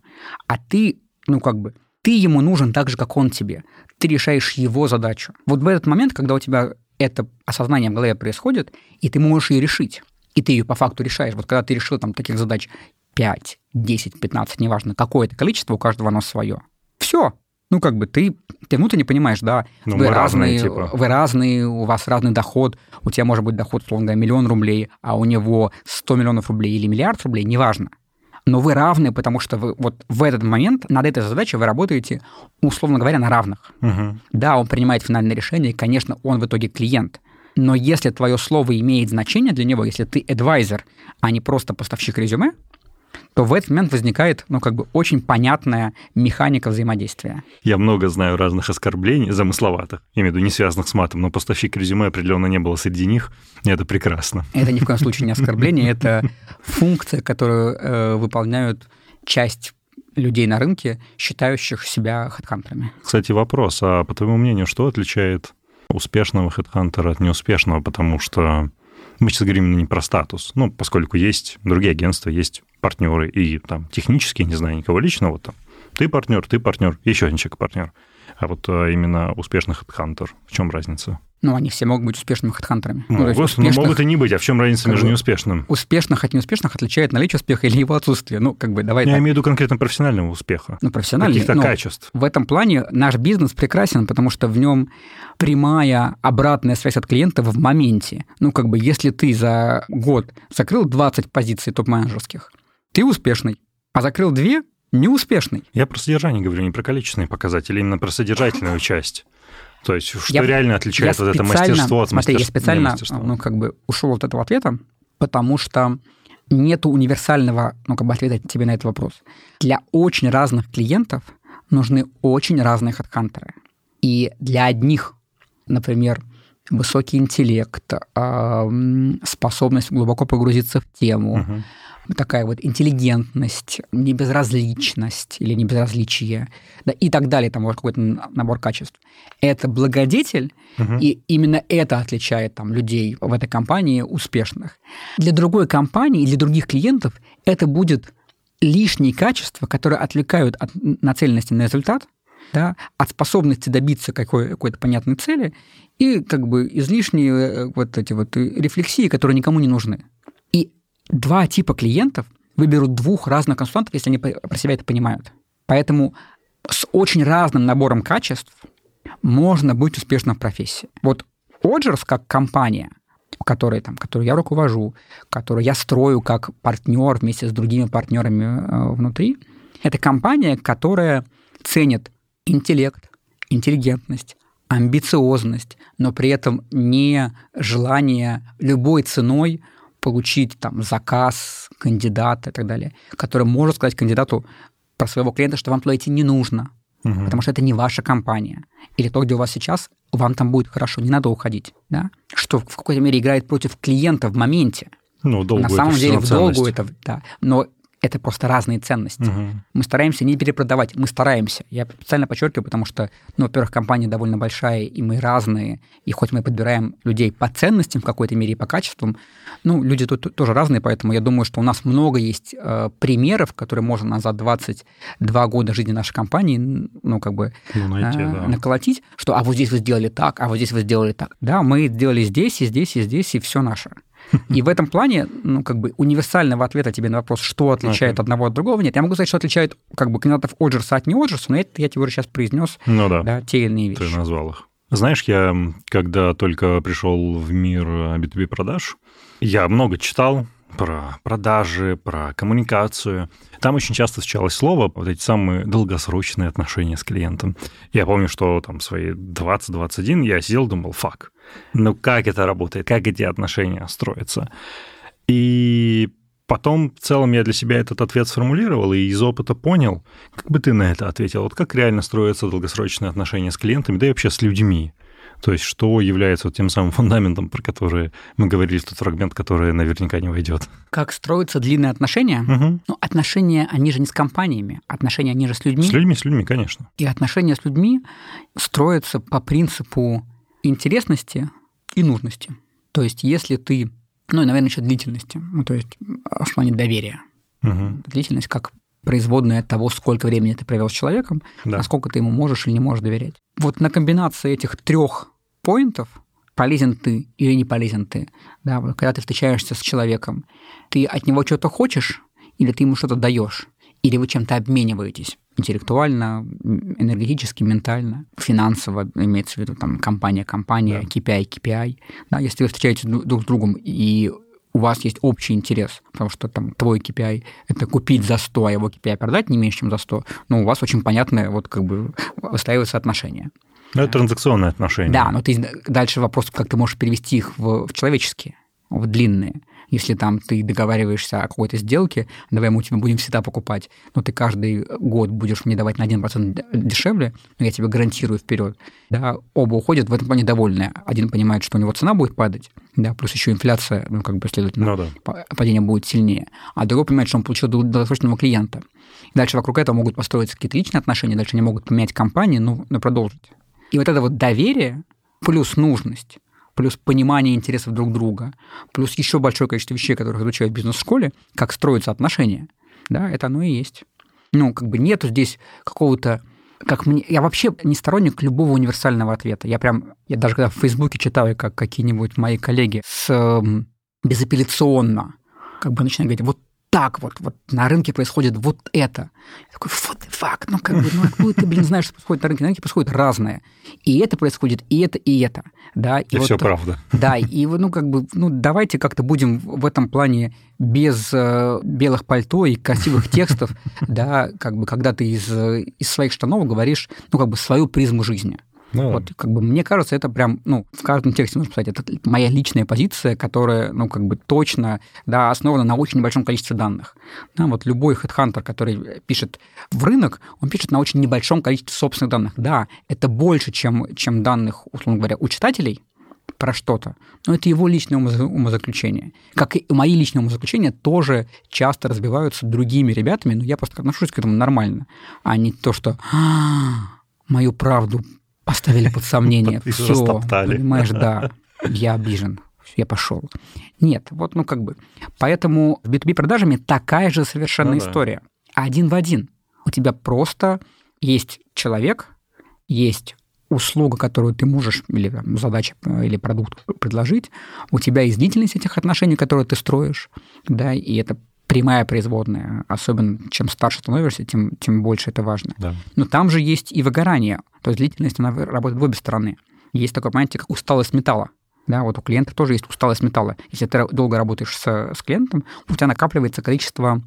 Speaker 1: а ты, ну, как бы, ты ему нужен так же, как он тебе. Ты решаешь его задачу. Вот в этот момент, когда у тебя это осознание в голове происходит, и ты можешь ее решить, и ты ее по факту решаешь. Вот когда ты решил там таких задач 5, 10, 15, неважно, какое-то количество, у каждого оно свое. Все. Ну, как бы ты, ты внутренне понимаешь, да,
Speaker 2: Ну,
Speaker 1: вы
Speaker 2: разные,
Speaker 1: разные,
Speaker 2: типа.
Speaker 1: вы разные, у вас разный доход, у тебя может быть доход, условно говоря, миллион рублей, а у него 100 миллионов рублей или миллиард рублей, неважно. Но вы равны, потому что вы вот в этот момент над этой задачей вы работаете, условно говоря, на равных.
Speaker 2: Мгм.
Speaker 1: Да, он принимает финальное решение, и, конечно, он в итоге клиент. Но если твое слово имеет значение для него, если ты адвайзер, а не просто поставщик резюме, то в этот момент возникает, ну, как бы очень понятная механика взаимодействия.
Speaker 2: Я много знаю разных оскорблений, замысловатых, я имею в виду не связанных с матом, но поставщик резюме определенно не было среди них, и это прекрасно.
Speaker 1: Это ни в коем случае не оскорбление, [laughs] это функция, которую э, выполняют часть людей на рынке, считающих себя хедхантерами.
Speaker 2: Кстати, вопрос, а по твоему мнению, что отличает успешного хедхантера от неуспешного? Потому что мы сейчас говорим не про статус, ну, поскольку есть другие агентства, есть партнеры, и там технически, не знаю никого личного, там, ты партнер, ты партнер, еще один человек партнер. А вот а, именно успешный хедхантер, в чем разница?
Speaker 1: Ну, они все могут быть успешными хедхантерами.
Speaker 2: Могут,
Speaker 1: ну,
Speaker 2: но
Speaker 1: успешных,
Speaker 2: могут и не быть. А в чем разница между неуспешным?
Speaker 1: Успешных от неуспешных отличает наличие успеха или его отсутствие. Ну, как бы, давай
Speaker 2: Я
Speaker 1: так.
Speaker 2: имею в виду конкретно профессионального успеха.
Speaker 1: Ну, профессиональный.
Speaker 2: Каких-то
Speaker 1: но
Speaker 2: качеств.
Speaker 1: В этом плане наш бизнес прекрасен, потому что в нем прямая обратная связь от клиента в моменте. Ну, как бы, если ты за год закрыл 20 позиций топ-менеджерских, ты успешный, а закрыл две – неуспешный.
Speaker 2: Я про содержание говорю, не про количественные показатели, именно про содержательную [laughs] часть. То есть, что
Speaker 1: Я-
Speaker 2: реально отличает
Speaker 1: Я
Speaker 2: вот это
Speaker 1: специально-
Speaker 2: мастерство от
Speaker 1: смотри, я
Speaker 2: мастерства?
Speaker 1: специально,
Speaker 2: не мастерства.
Speaker 1: ну, как бы ушел от этого ответа, потому что нету универсального, ну, как бы ответа тебе на этот вопрос. Для очень разных клиентов нужны очень разные хедхантеры. И для одних, например, высокий интеллект, способность глубоко погрузиться в тему,
Speaker 2: Мгм.
Speaker 1: Такая вот интеллигентность, небезразличность или небезразличие, да, и так далее, там вот какой-то набор качеств. Это благодетель,
Speaker 2: Мгм.
Speaker 1: и именно это отличает там, людей в этой компании успешных. Для другой компании, для других клиентов это будет лишние качества, которые отвлекают от нацеленности на результат, да, от способности добиться какой- какой-то понятной цели, и как бы излишние э, вот эти вот э, рефлексии, которые никому не нужны. И два типа клиентов выберут двух разных консультантов, если они про себя это понимают. Поэтому с очень разным набором качеств можно быть успешным в профессии. Вот Оджерс как компания, которой, там, которую я руковожу, которую я строю как партнер вместе с другими партнерами э, внутри, это компания, которая ценит интеллект, интеллигентность, амбициозность, но при этом не желание любой ценой получить там заказ кандидата и так далее, который может сказать кандидату про своего клиента, что вам туда идти не нужно,
Speaker 2: Мгм.
Speaker 1: потому что это не ваша компания. Или то, где у вас сейчас, вам там будет хорошо, не надо уходить. Да? Что в какой-то мере играет против клиента в моменте.
Speaker 2: Ну, долго
Speaker 1: На самом деле в долгу это, да. Но это просто разные ценности.
Speaker 2: Мгм.
Speaker 1: Мы стараемся не перепродавать, мы стараемся. Я специально подчеркиваю, потому что, ну, во-первых, компания довольно большая, и мы разные, и хоть мы подбираем людей по ценностям в какой-то мере и по качествам, ну, люди тут тоже разные, поэтому я думаю, что у нас много есть э, примеров, которые можно за 22 года жизни нашей компании, ну, как бы
Speaker 2: Ну, найти,
Speaker 1: э,
Speaker 2: да.
Speaker 1: наколотить, что а вот здесь вы сделали так, а вот здесь вы сделали так. Да, мы сделали здесь, и здесь, и здесь, и все наше. [laughs] И в этом плане, ну, как бы универсального ответа тебе на вопрос, что отличает
Speaker 2: Окей.
Speaker 1: одного от другого, нет. Я могу сказать, что отличает как бы кандидатов Оджерса от не Оджерса, но это я тебе уже сейчас произнес,
Speaker 2: Ну да.
Speaker 1: да, те или иные
Speaker 2: Ты
Speaker 1: вещи.
Speaker 2: назвал их. Знаешь, я, когда только пришел в мир э, B2B продаж, я много читал про продажи, про коммуникацию. Там очень часто встречалось слово, вот эти самые долгосрочные отношения с клиентом. Я помню, что там свои 20-21 я сидел, думал, фак, ну как это работает, как эти отношения строятся. И потом в целом я для себя этот ответ сформулировал и из опыта понял, как бы ты на это ответил, вот как реально строятся долгосрочные отношения с клиентами, да и вообще с людьми. То есть что является вот тем самым фундаментом, про который мы говорили в тот фрагмент, который наверняка не войдет.
Speaker 1: Как строятся длинные отношения?
Speaker 2: Мгм.
Speaker 1: Ну, отношения, они же не с компаниями, отношения, они же с людьми.
Speaker 2: С людьми, с людьми, конечно.
Speaker 1: И отношения с людьми строятся по принципу интересности и нужности. То есть, если ты, ну и, наверное, еще длительности, ну, то есть в плане доверия.
Speaker 2: Мгм.
Speaker 1: Длительность как производная от того, сколько времени ты провел с человеком,
Speaker 2: Да.
Speaker 1: насколько ты ему можешь или не можешь доверять. Вот на комбинации этих трех поинтов полезен ты или не полезен ты. Да, вот когда ты встречаешься с человеком, ты от него что-то хочешь или ты ему что-то даешь, или вы чем-то обмениваетесь интеллектуально, энергетически, ментально, финансово, имеется в виду там компания, компания, KPI, KPI. Да, если вы встречаетесь друг друг с другом и у вас есть общий интерес, потому что там твой KPI – это купить за 100, а его KPI продать не меньше, чем за 100, но у вас очень понятное вот как бы выстраиваются отношения.
Speaker 2: Ну, это транзакционные отношения.
Speaker 1: Да, но ты дальше вопрос, как ты можешь перевести их в, в человеческие, в длинные. Если там ты договариваешься о какой-то сделке, давай мы у тебя будем всегда покупать, но ты каждый год будешь мне давать на 1% дешевле, но я тебе гарантирую вперед. Да, оба уходят в этом плане довольны. Один понимает, что у него цена будет падать, да, плюс еще инфляция, ну, как бы, следовательно,
Speaker 2: Ну да.
Speaker 1: па- падение будет сильнее. А другой понимает, что он получил дол- долгосрочного клиента. Дальше вокруг этого могут построиться какие-то личные отношения, дальше они могут поменять компании, ну, но продолжить. И вот это вот доверие плюс нужность, плюс понимание интересов друг друга, плюс еще большое количество вещей, которых изучают в бизнес-школе, как строятся отношения, да, это оно и есть. Ну, как бы нету здесь какого-то как мне, я вообще не сторонник любого универсального ответа. Я прям, я даже когда в Фейсбуке читаю, как какие-нибудь мои коллеги с безапелляционно как бы начинают говорить, вот так вот, вот на рынке происходит вот это. Я такой, the fuck, ну как бы, ну откуда ты, блин, знаешь, что происходит на рынке? На рынке происходит разное. И это происходит, и это, и это. Да,
Speaker 2: И
Speaker 1: вот-
Speaker 2: все правда.
Speaker 1: да, и вот, ну, как бы, ну, давайте как-то будем в этом плане без э, белых пальто и красивых текстов, да, как бы, когда ты из, э, из своих штанов говоришь, ну, как бы, свою призму жизни.
Speaker 2: Ну,
Speaker 1: Вот, как бы, мне кажется, это прям, ну, в каждом тексте нужно писать, это моя личная позиция, которая, ну, как бы, точно, да, основана на очень небольшом количестве данных. Да, вот любой хедхантер, который пишет в рынок, он пишет на очень небольшом количестве собственных данных. Да, это больше, чем, чем данных, условно говоря, у читателей, про что-то. Но это его личное умоза- умозаключение. Как и мои личные умозаключения тоже часто разбиваются другими ребятами, но я просто отношусь к этому нормально, а не то, что «А, мою правду поставили под сомнение. Все, понимаешь, да, я обижен, я пошел. Нет, вот, ну как бы. Поэтому с B2B продажами такая же совершенно
Speaker 2: Ну да.
Speaker 1: история. Один в один. У тебя просто есть человек, есть услуга, которую ты можешь, или там, задача, э, или продукт предложить, у тебя есть длительность этих отношений, которые ты строишь, да, и это прямая производная, особенно чем старше становишься, тем, тем больше это важно.
Speaker 2: да.
Speaker 1: Но там же есть и выгорание, то есть длительность, она работает в обе стороны. Есть такое понятие, как усталость металла. Да, вот у клиента тоже есть усталость металла. Если ты долго работаешь с, с клиентом, у тебя накапливается количество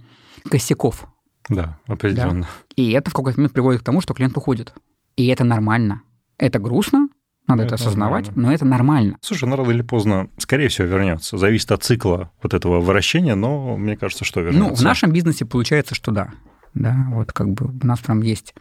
Speaker 1: косяков.
Speaker 2: Да, определенно.
Speaker 1: И это в какой-то момент приводит к тому, что клиент уходит. И это нормально. Это грустно, надо это,
Speaker 2: Это
Speaker 1: осознавать,
Speaker 2: нормально.
Speaker 1: но это нормально.
Speaker 2: Слушай, ну рано или поздно, скорее всего, вернется. Зависит от цикла вот этого вращения, но мне кажется, что вернется.
Speaker 1: Ну, в нашем бизнесе получается, что да. Да, вот как бы у нас прям есть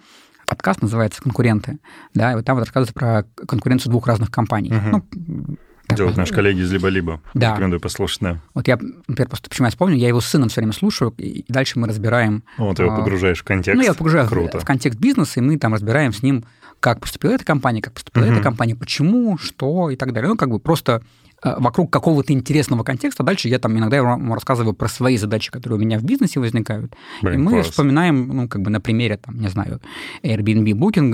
Speaker 1: подкаст, называется «Конкуренты», да, и вот там вот рассказывается про конкуренцию двух разных компаний.
Speaker 2: Мгм.
Speaker 1: Ну,
Speaker 2: Делают наши коллеги из «Либо-либо».
Speaker 1: Да.
Speaker 2: Рекомендую послушать, да.
Speaker 1: Вот я, например, просто почему я вспомнил, я его с сыном все время слушаю, и дальше мы разбираем...
Speaker 2: Ну, ты его
Speaker 1: а,
Speaker 2: погружаешь в контекст.
Speaker 1: Ну, я погружаю
Speaker 2: Круто.
Speaker 1: в контекст бизнеса, и мы там разбираем с ним, как поступила эта компания, как поступила
Speaker 2: Мгм.
Speaker 1: эта компания, почему, что и так далее. Ну, как бы просто э, вокруг какого-то интересного контекста. Дальше я там иногда ему рассказываю про свои задачи, которые у меня в бизнесе возникают.
Speaker 2: Блин,
Speaker 1: и мы
Speaker 2: класс.
Speaker 1: вспоминаем, ну, как бы на примере, там, не знаю, Airbnb, Booking,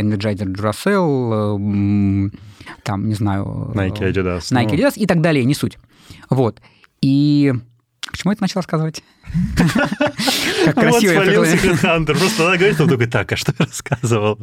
Speaker 1: Energizer, Duracell, м, там, не знаю... э,
Speaker 2: Nike, Adidas.
Speaker 1: Nike,
Speaker 2: ну,
Speaker 1: Adidas и так далее, не суть. Вот. И к чему я это начал рассказывать? [laughs] Как красиво я
Speaker 2: Hunter. Просто она говорит, он такой, так, а что я рассказывал?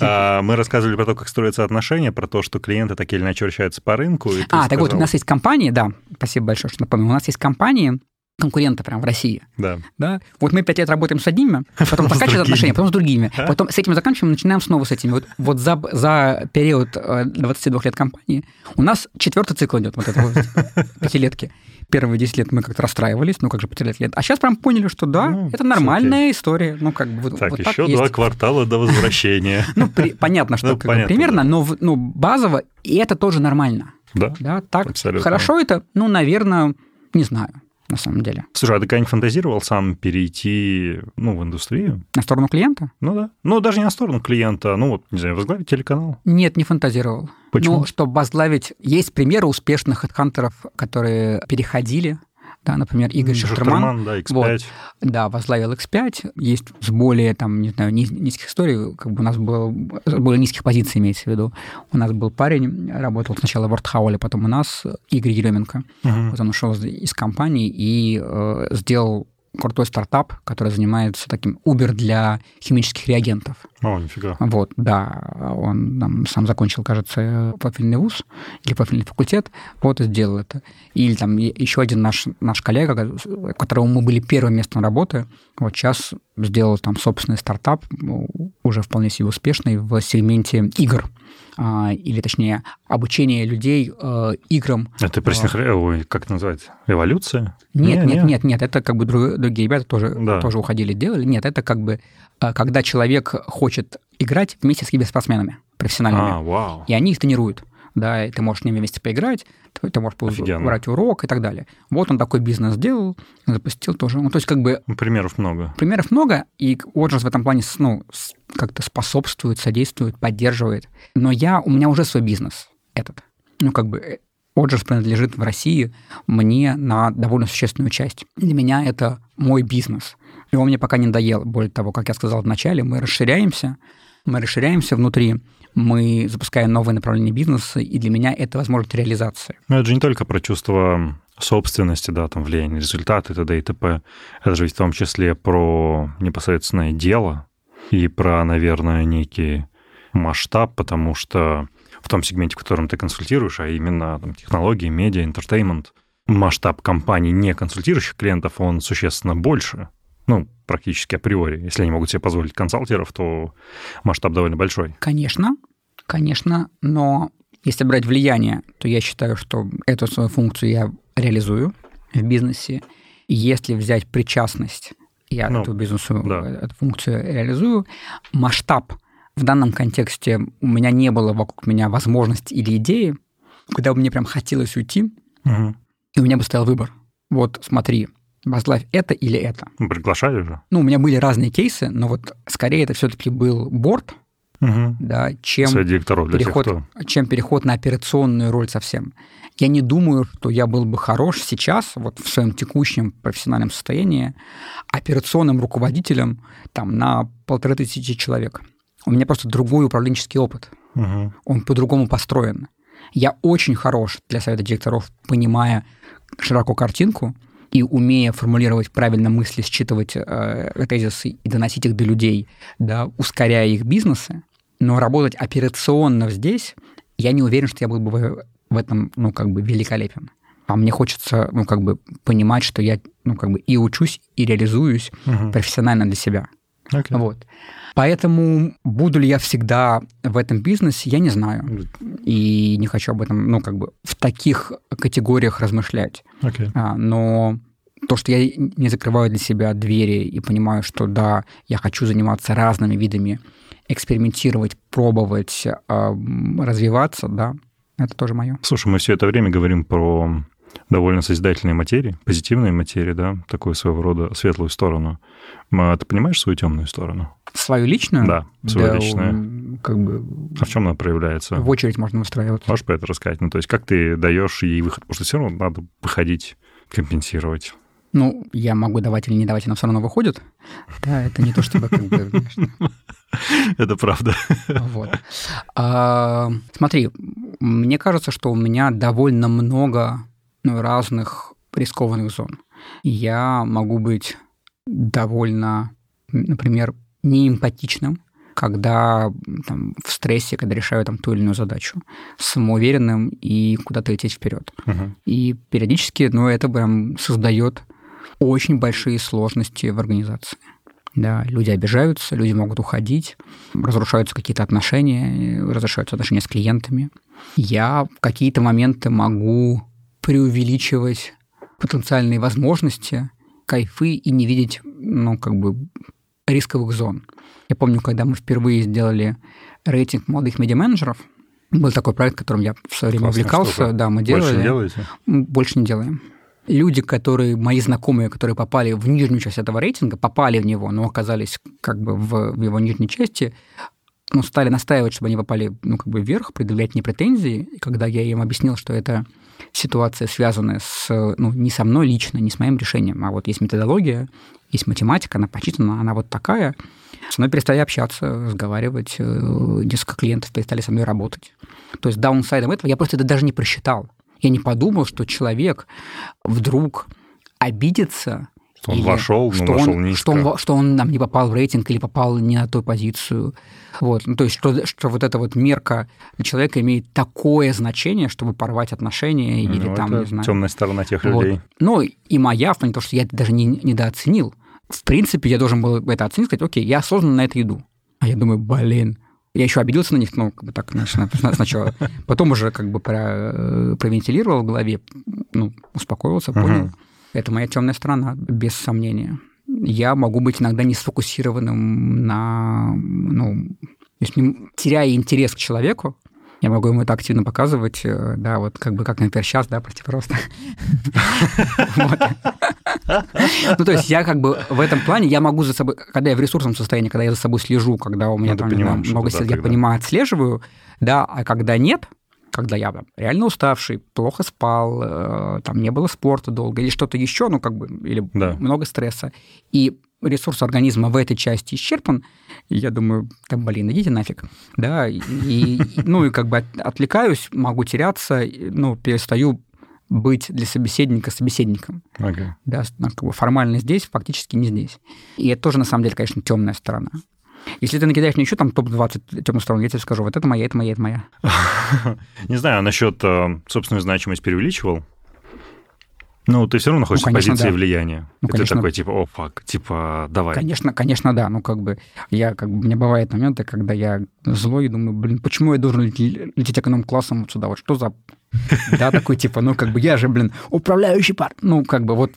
Speaker 2: А, Мы рассказывали про то, как строятся отношения, про то, что клиенты так или иначе вращаются по рынку.
Speaker 1: А, так вот, у нас есть компании, да, спасибо большое, что напомнил. У нас есть компании, конкуренты прям в России.
Speaker 2: Да.
Speaker 1: Да? Вот мы пять лет работаем с одними, [laughs] потом
Speaker 2: другими.
Speaker 1: отношения, потом с другими. Потом с этим заканчиваем, начинаем снова с этими. Вот, вот за, за период э, 22 лет компании у нас четвертый цикл идет, вот это вот, типа, пятилетки. Первые 10 лет мы как-то расстраивались, ну как же потерять лет. А сейчас прям поняли, что да,
Speaker 2: Ну,
Speaker 1: это нормальная история. Ну как бы
Speaker 2: Так,
Speaker 1: вот
Speaker 2: еще
Speaker 1: есть.
Speaker 2: два квартала до возвращения. [laughs]
Speaker 1: Ну, при- понятно, что
Speaker 2: Ну,
Speaker 1: как бы
Speaker 2: понятно,
Speaker 1: примерно,
Speaker 2: да.
Speaker 1: но ну, базово, и это тоже нормально.
Speaker 2: Да.
Speaker 1: Да, так.
Speaker 2: Абсолютно.
Speaker 1: Хорошо это, ну, наверное, не знаю, на самом деле.
Speaker 2: Слушай, а ты когда-нибудь фантазировал сам перейти ну, в индустрию?
Speaker 1: На сторону клиента?
Speaker 2: Ну да. Ну, даже не на сторону клиента, ну вот, не знаю, возглавить телеканал.
Speaker 1: Нет, не фантазировал.
Speaker 2: Почему?
Speaker 1: Ну, чтобы возглавить... Есть примеры успешных хедхантеров, которые переходили, да, например, Игорь Шахтерман.
Speaker 2: да, X5.
Speaker 1: Вот. Да, возглавил X5. Есть с более, там, не знаю, низ- низких историй, как бы у нас был, с более низких позиций имеется в виду. У нас был парень, работал сначала в Артхауле, потом у нас, Игорь Еременко.
Speaker 2: Мгм.
Speaker 1: Вот он ушел из- из компании и э, сделал крутой стартап, который занимается таким Uber для химических реагентов.
Speaker 2: О, нифига.
Speaker 1: Вот, да, он там сам закончил, кажется, профильный вуз или профильный факультет, вот и сделал это. Или там еще один наш, наш коллега, у которого мы были первым местом работы, вот сейчас сделал там собственный стартап, ну, уже вполне себе успешный в сегменте игр. А, или, точнее, обучение людей э, играм.
Speaker 2: Это прости, ой, как это называется? Эволюция?
Speaker 1: Нет, нет, нет, нет, это как бы друг- другие ребята тоже,
Speaker 2: Да.
Speaker 1: тоже уходили, делали. Нет, это как бы, э, когда человек хочет играть вместе с киберспортсменами профессиональными.
Speaker 2: А, вау.
Speaker 1: И они их тренируют. Да, и ты можешь с ними вместе поиграть, ты, ты можешь
Speaker 2: Офигенно.
Speaker 1: брать урок и так далее. Вот он такой бизнес сделал, запустил тоже. Ну, то есть, как бы
Speaker 2: Ну, Примеров много.
Speaker 1: примеров много, и Оджерс в этом плане ну, как-то способствует, содействует, поддерживает. Но я, у меня уже свой бизнес этот. Ну, как бы Оджерс принадлежит в России мне на довольно существенную часть. Для меня это мой бизнес. И он мне пока не надоел. Более того, как я сказал вначале, мы расширяемся, мы расширяемся внутри, мы запускаем новые направления бизнеса, и для меня это возможность реализации.
Speaker 2: Но это же не только про чувство собственности, да, там влияние, результаты, т.д. и т.п. Это же ведь в том числе про непосредственное дело и про, наверное, некий масштаб, потому что в том сегменте, в котором ты консультируешь, а именно там, технологии, медиа, entertainment, масштаб компаний, не консультирующих клиентов, он существенно больше. Ну, практически априори. Если они могут себе позволить консалтеров, то масштаб довольно большой.
Speaker 1: Конечно, конечно, но если брать влияние, то я считаю, что эту свою функцию я реализую в бизнесе. Если взять причастность, я
Speaker 2: Ну,
Speaker 1: эту бизнесу,
Speaker 2: да.
Speaker 1: эту функцию реализую. Масштаб в данном контексте у меня не было вокруг меня возможности или идеи, куда бы мне прям хотелось уйти,
Speaker 2: Мгм.
Speaker 1: и у меня бы стоял выбор. Вот смотри, возглавь это или это.
Speaker 2: Приглашали же.
Speaker 1: Ну, у меня были разные кейсы, но вот скорее это все-таки был борт,
Speaker 2: Мгм.
Speaker 1: да, чем
Speaker 2: директоров для
Speaker 1: переход,
Speaker 2: тех, кто...
Speaker 1: чем переход на операционную роль совсем. Я не думаю, что я был бы хорош сейчас, вот в своем текущем профессиональном состоянии, операционным руководителем там, на полторы тысячи человек. У меня просто другой управленческий опыт.
Speaker 2: Мгм.
Speaker 1: Он по-другому построен. Я очень хорош для совета директоров, понимая широко картинку и умея формулировать правильно мысли, считывать э, тезисы и доносить их до людей, да, ускоряя их бизнесы. Но работать операционно здесь, я не уверен, что я был бы в- этом, ну, как бы великолепен. А мне хочется, ну, как бы понимать, что я, ну, как бы и учусь, и реализуюсь
Speaker 2: Мгм.
Speaker 1: профессионально для себя.
Speaker 2: Окей.
Speaker 1: Вот. Поэтому буду ли я всегда в этом бизнесе, я не знаю. И не хочу об этом, ну, как бы в таких категориях размышлять.
Speaker 2: Окей.
Speaker 1: А, но то, что я не закрываю для себя двери и понимаю, что да, я хочу заниматься разными видами, экспериментировать, пробовать, а, развиваться, да, это тоже мое.
Speaker 2: Слушай, мы все это время говорим про довольно созидательные материи, позитивные материи, да, такую своего рода светлую сторону. Ты понимаешь свою темную сторону?
Speaker 1: Свою личную?
Speaker 2: Да, свою
Speaker 1: Да,
Speaker 2: личную.
Speaker 1: Как бы
Speaker 2: А в чем она проявляется?
Speaker 1: в очередь можно выстраиваться.
Speaker 2: Можешь про это рассказать? Ну, то есть как ты даешь ей выход? Потому что все равно надо выходить, компенсировать.
Speaker 1: Ну, я могу давать или не давать, она все равно выходит. Да, это не то, чтобы как бы, знаешь, [laughs]
Speaker 2: Это правда.
Speaker 1: Вот. А, смотри, мне кажется, что у меня довольно много разных рискованных зон. Я могу быть довольно, например, неэмпатичным, когда там, в стрессе, когда решаю там, ту или иную задачу, самоуверенным и куда-то лететь вперед.
Speaker 2: Мгм.
Speaker 1: И периодически, ну, это прям создает очень большие сложности в организации. Да, люди обижаются, люди могут уходить, разрушаются какие-то отношения, разрушаются отношения с клиентами. Я в какие-то моменты могу преувеличивать потенциальные возможности, кайфы и не видеть, ну, как бы, рисковых зон. Я помню, когда мы впервые сделали рейтинг молодых медиа-менеджеров, был такой проект, которым я в свое время
Speaker 2: Классная
Speaker 1: увлекался,
Speaker 2: штука.
Speaker 1: да, мы делали.
Speaker 2: Больше не делаете?
Speaker 1: Больше не делаем. Люди, которые, мои знакомые, которые попали в нижнюю часть этого рейтинга, попали в него, но оказались как бы в, в его нижней части, ну, стали настаивать, чтобы они попали, ну, как бы вверх, предъявлять мне претензии. И когда я им объяснил, что это ситуация, связанная с, ну, не со мной лично, не с моим решением, а вот есть методология, есть математика, она посчитана, она вот такая, со мной перестали общаться, разговаривать, э, несколько клиентов перестали со мной работать. То есть даунсайдом этого я просто это даже не просчитал. Я не подумал, что человек вдруг обидится,
Speaker 2: Что он
Speaker 1: или
Speaker 2: вошел, но
Speaker 1: что
Speaker 2: вошел
Speaker 1: он,
Speaker 2: низко.
Speaker 1: Что он, что он нам не попал в рейтинг или попал не на ту позицию. Вот. Ну, то есть, что, что вот эта вот мерка человека имеет такое значение, чтобы порвать отношения или
Speaker 2: Ну,
Speaker 1: там,
Speaker 2: это
Speaker 1: не знаю.
Speaker 2: темная сторона тех
Speaker 1: Вот.
Speaker 2: людей.
Speaker 1: Ну, и моя, в плане того, что я это даже не, недооценил. в принципе, я должен был это оценить, сказать, окей, я осознанно на это иду. А я думаю, блин, я еще обиделся на них, ну, как бы так, сначала. Потом уже как бы про, э, провентилировал в голове, ну, успокоился, понял. Это моя темная сторона, без сомнения. Я могу быть иногда не сфокусированным на, ну, есть, теряя интерес к человеку, я могу ему это активно показывать, э, да, вот как бы, как, например, сейчас, да, прости, просто. [laughs] Ну, то есть я как бы в этом плане, я могу за собой, когда я в ресурсном состоянии, когда я за собой слежу, когда у меня там много сил, я понимаю, отслеживаю, да, а когда нет, когда я там, реально уставший, плохо спал, э, там не было спорта долго или что-то еще, ну как бы, или да. много стресса, и ресурс организма в этой части исчерпан, и я думаю, да блин, идите нафиг, да, и, ну и как бы отвлекаюсь, могу теряться, ну, перестаю быть для собеседника собеседником. Okay. Да, ну, как бы формально здесь, фактически не здесь. И это тоже, на самом деле, конечно, темная сторона. Если ты накидаешь мне еще там топ-20 темных сторон, я тебе скажу, вот это моя, это моя, это моя. [laughs]
Speaker 2: Не знаю, а насчет э, собственной значимости преувеличивал? Ну, ты все равно находишься ну, конечно, в позиции да. влияния. Ну, и конечно. ты такой, типа, о, фак, типа, давай.
Speaker 1: Конечно, конечно, да. Ну, как бы, я, как бы, у меня бывают моменты, когда я злой и думаю, блин, почему я должен лететь эконом-классом вот сюда? Вот что за... [laughs] Да, такой, типа, ну, как бы, я же, блин, управляющий пар. Ну, как бы, вот.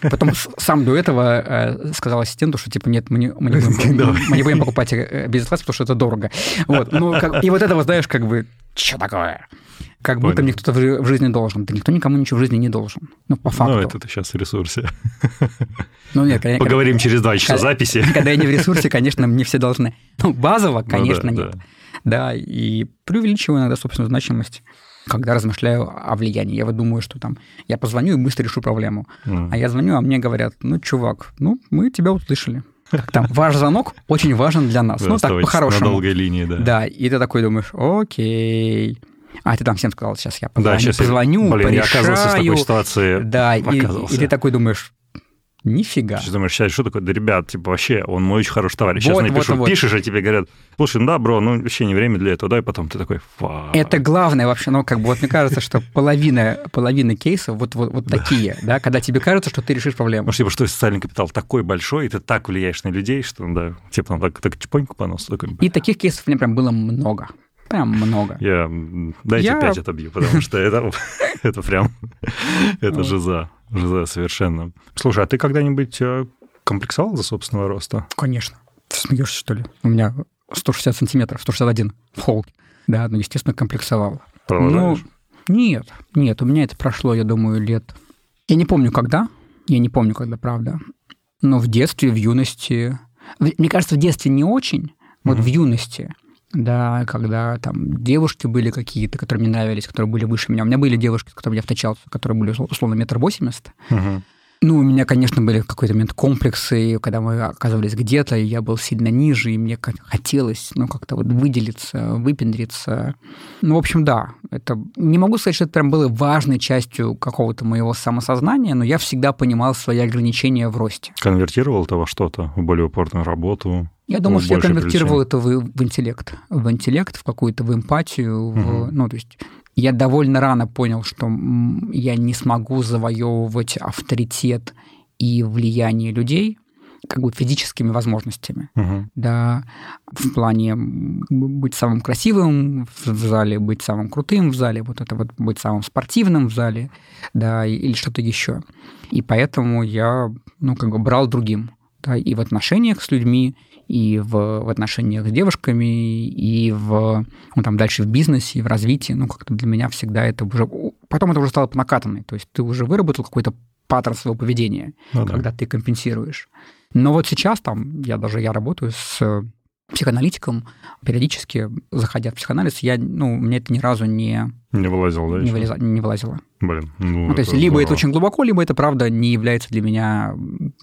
Speaker 1: Потом сам до этого э, сказал ассистенту, что, типа, нет, мы не, мы не, [laughs] будем, мы не будем покупать э, бизнес-класс, потому что это дорого. Вот. Ну, и вот это, вот, знаешь, как бы, что такое? Как Понял. будто мне кто-то в жизни должен. Да никто никому ничего в жизни не должен. Ну, по факту.
Speaker 2: Ну, это ты сейчас в ресурсе.
Speaker 1: Ну, нет, конечно,
Speaker 2: Поговорим когда, через два часа когда, записи.
Speaker 1: Когда я не в ресурсе, конечно, мне все должны. Ну, базово, конечно, ну, да, нет. Да. да, и преувеличиваю иногда собственную значимость когда размышляю о влиянии. Я вот думаю, что там я позвоню и быстро решу проблему. Mm. А я звоню, а мне говорят, ну, чувак, ну, мы тебя услышали. Там, ваш звонок очень важен для нас. ну, так, по-хорошему.
Speaker 2: На долгой линии, да.
Speaker 1: Да, и ты такой думаешь, окей. А ты там всем сказал, сейчас я позвоню, да, сейчас позвоню, я, блин, порешаю. я оказывался в такой
Speaker 2: ситуации.
Speaker 1: Да, и, и ты такой думаешь, Нифига.
Speaker 2: Ты думаешь, сейчас что такое? Да, ребят, типа, вообще, он мой очень хороший товарищ. Сейчас вот, напишу, вот, вот. пишешь, а тебе говорят, слушай, ну да, бро, ну вообще не время для этого, да, и потом ты такой, фа.
Speaker 1: Это главное вообще, ну, как бы, вот мне кажется, что половина, половина кейсов вот, вот, вот такие, да, когда тебе кажется, что ты решишь проблему.
Speaker 2: Может, типа, что социальный капитал такой большой, и ты так влияешь на людей, что, да, типа, там так, так чпоньку по носу. Такой,
Speaker 1: и таких кейсов у меня прям было много. Прям много.
Speaker 2: Я, дайте я... 5 отобью, потому что это, [laughs] это прям, это же за, за совершенно. Слушай, а ты когда-нибудь э, комплексовал за собственного роста?
Speaker 1: Конечно. Ты смеешься, что ли? У меня 160 сантиметров, 161 в холке. Да, ну, естественно, комплексовал. Ну, нет, нет, у меня это прошло, я думаю, лет... Я не помню, когда, я не помню, когда, правда. Но в детстве, в юности... Мне кажется, в детстве не очень, вот mm-hmm. в юности да, когда там девушки были какие-то, которые мне нравились, которые были выше меня. У меня были девушки, с которыми я встречался, которые были условно метр восемьдесят. Угу. Ну, у меня, конечно, были в какой-то момент комплексы, когда мы оказывались где-то, и я был сильно ниже, и мне хотелось, ну, как-то вот выделиться, выпендриться. Ну, в общем, да, это... Не могу сказать, что это прям было важной частью какого-то моего самосознания, но я всегда понимал свои ограничения в росте.
Speaker 2: Конвертировал это во что-то, в более упорную работу?
Speaker 1: Я думаю, что я конвертировал это в, в интеллект, в интеллект, в какую-то в эмпатию, угу. в, ну, то есть я довольно рано понял, что я не смогу завоевывать авторитет и влияние людей как бы физическими возможностями. Угу. Да, в плане быть самым красивым в зале, быть самым крутым в зале, вот это вот быть самым спортивным в зале, да, или что-то еще. И поэтому я, ну, как бы брал другим, да, и в отношениях с людьми, и в, в отношениях с девушками, и в, ну, там, дальше в бизнесе, и в развитии. Ну, как-то для меня всегда это уже... Потом это уже стало по накатанной. То есть ты уже выработал какой-то паттерн своего поведения, ну, когда да. ты компенсируешь. Но вот сейчас там, я даже я работаю с психоаналитиком, периодически, заходя в психоанализ, я, ну, мне это ни разу не...
Speaker 2: Не вылазило, да?
Speaker 1: Не, вылеза, не вылазило.
Speaker 2: Блин.
Speaker 1: Ну, ну то есть, либо это очень глубоко, либо это, правда, не является для меня,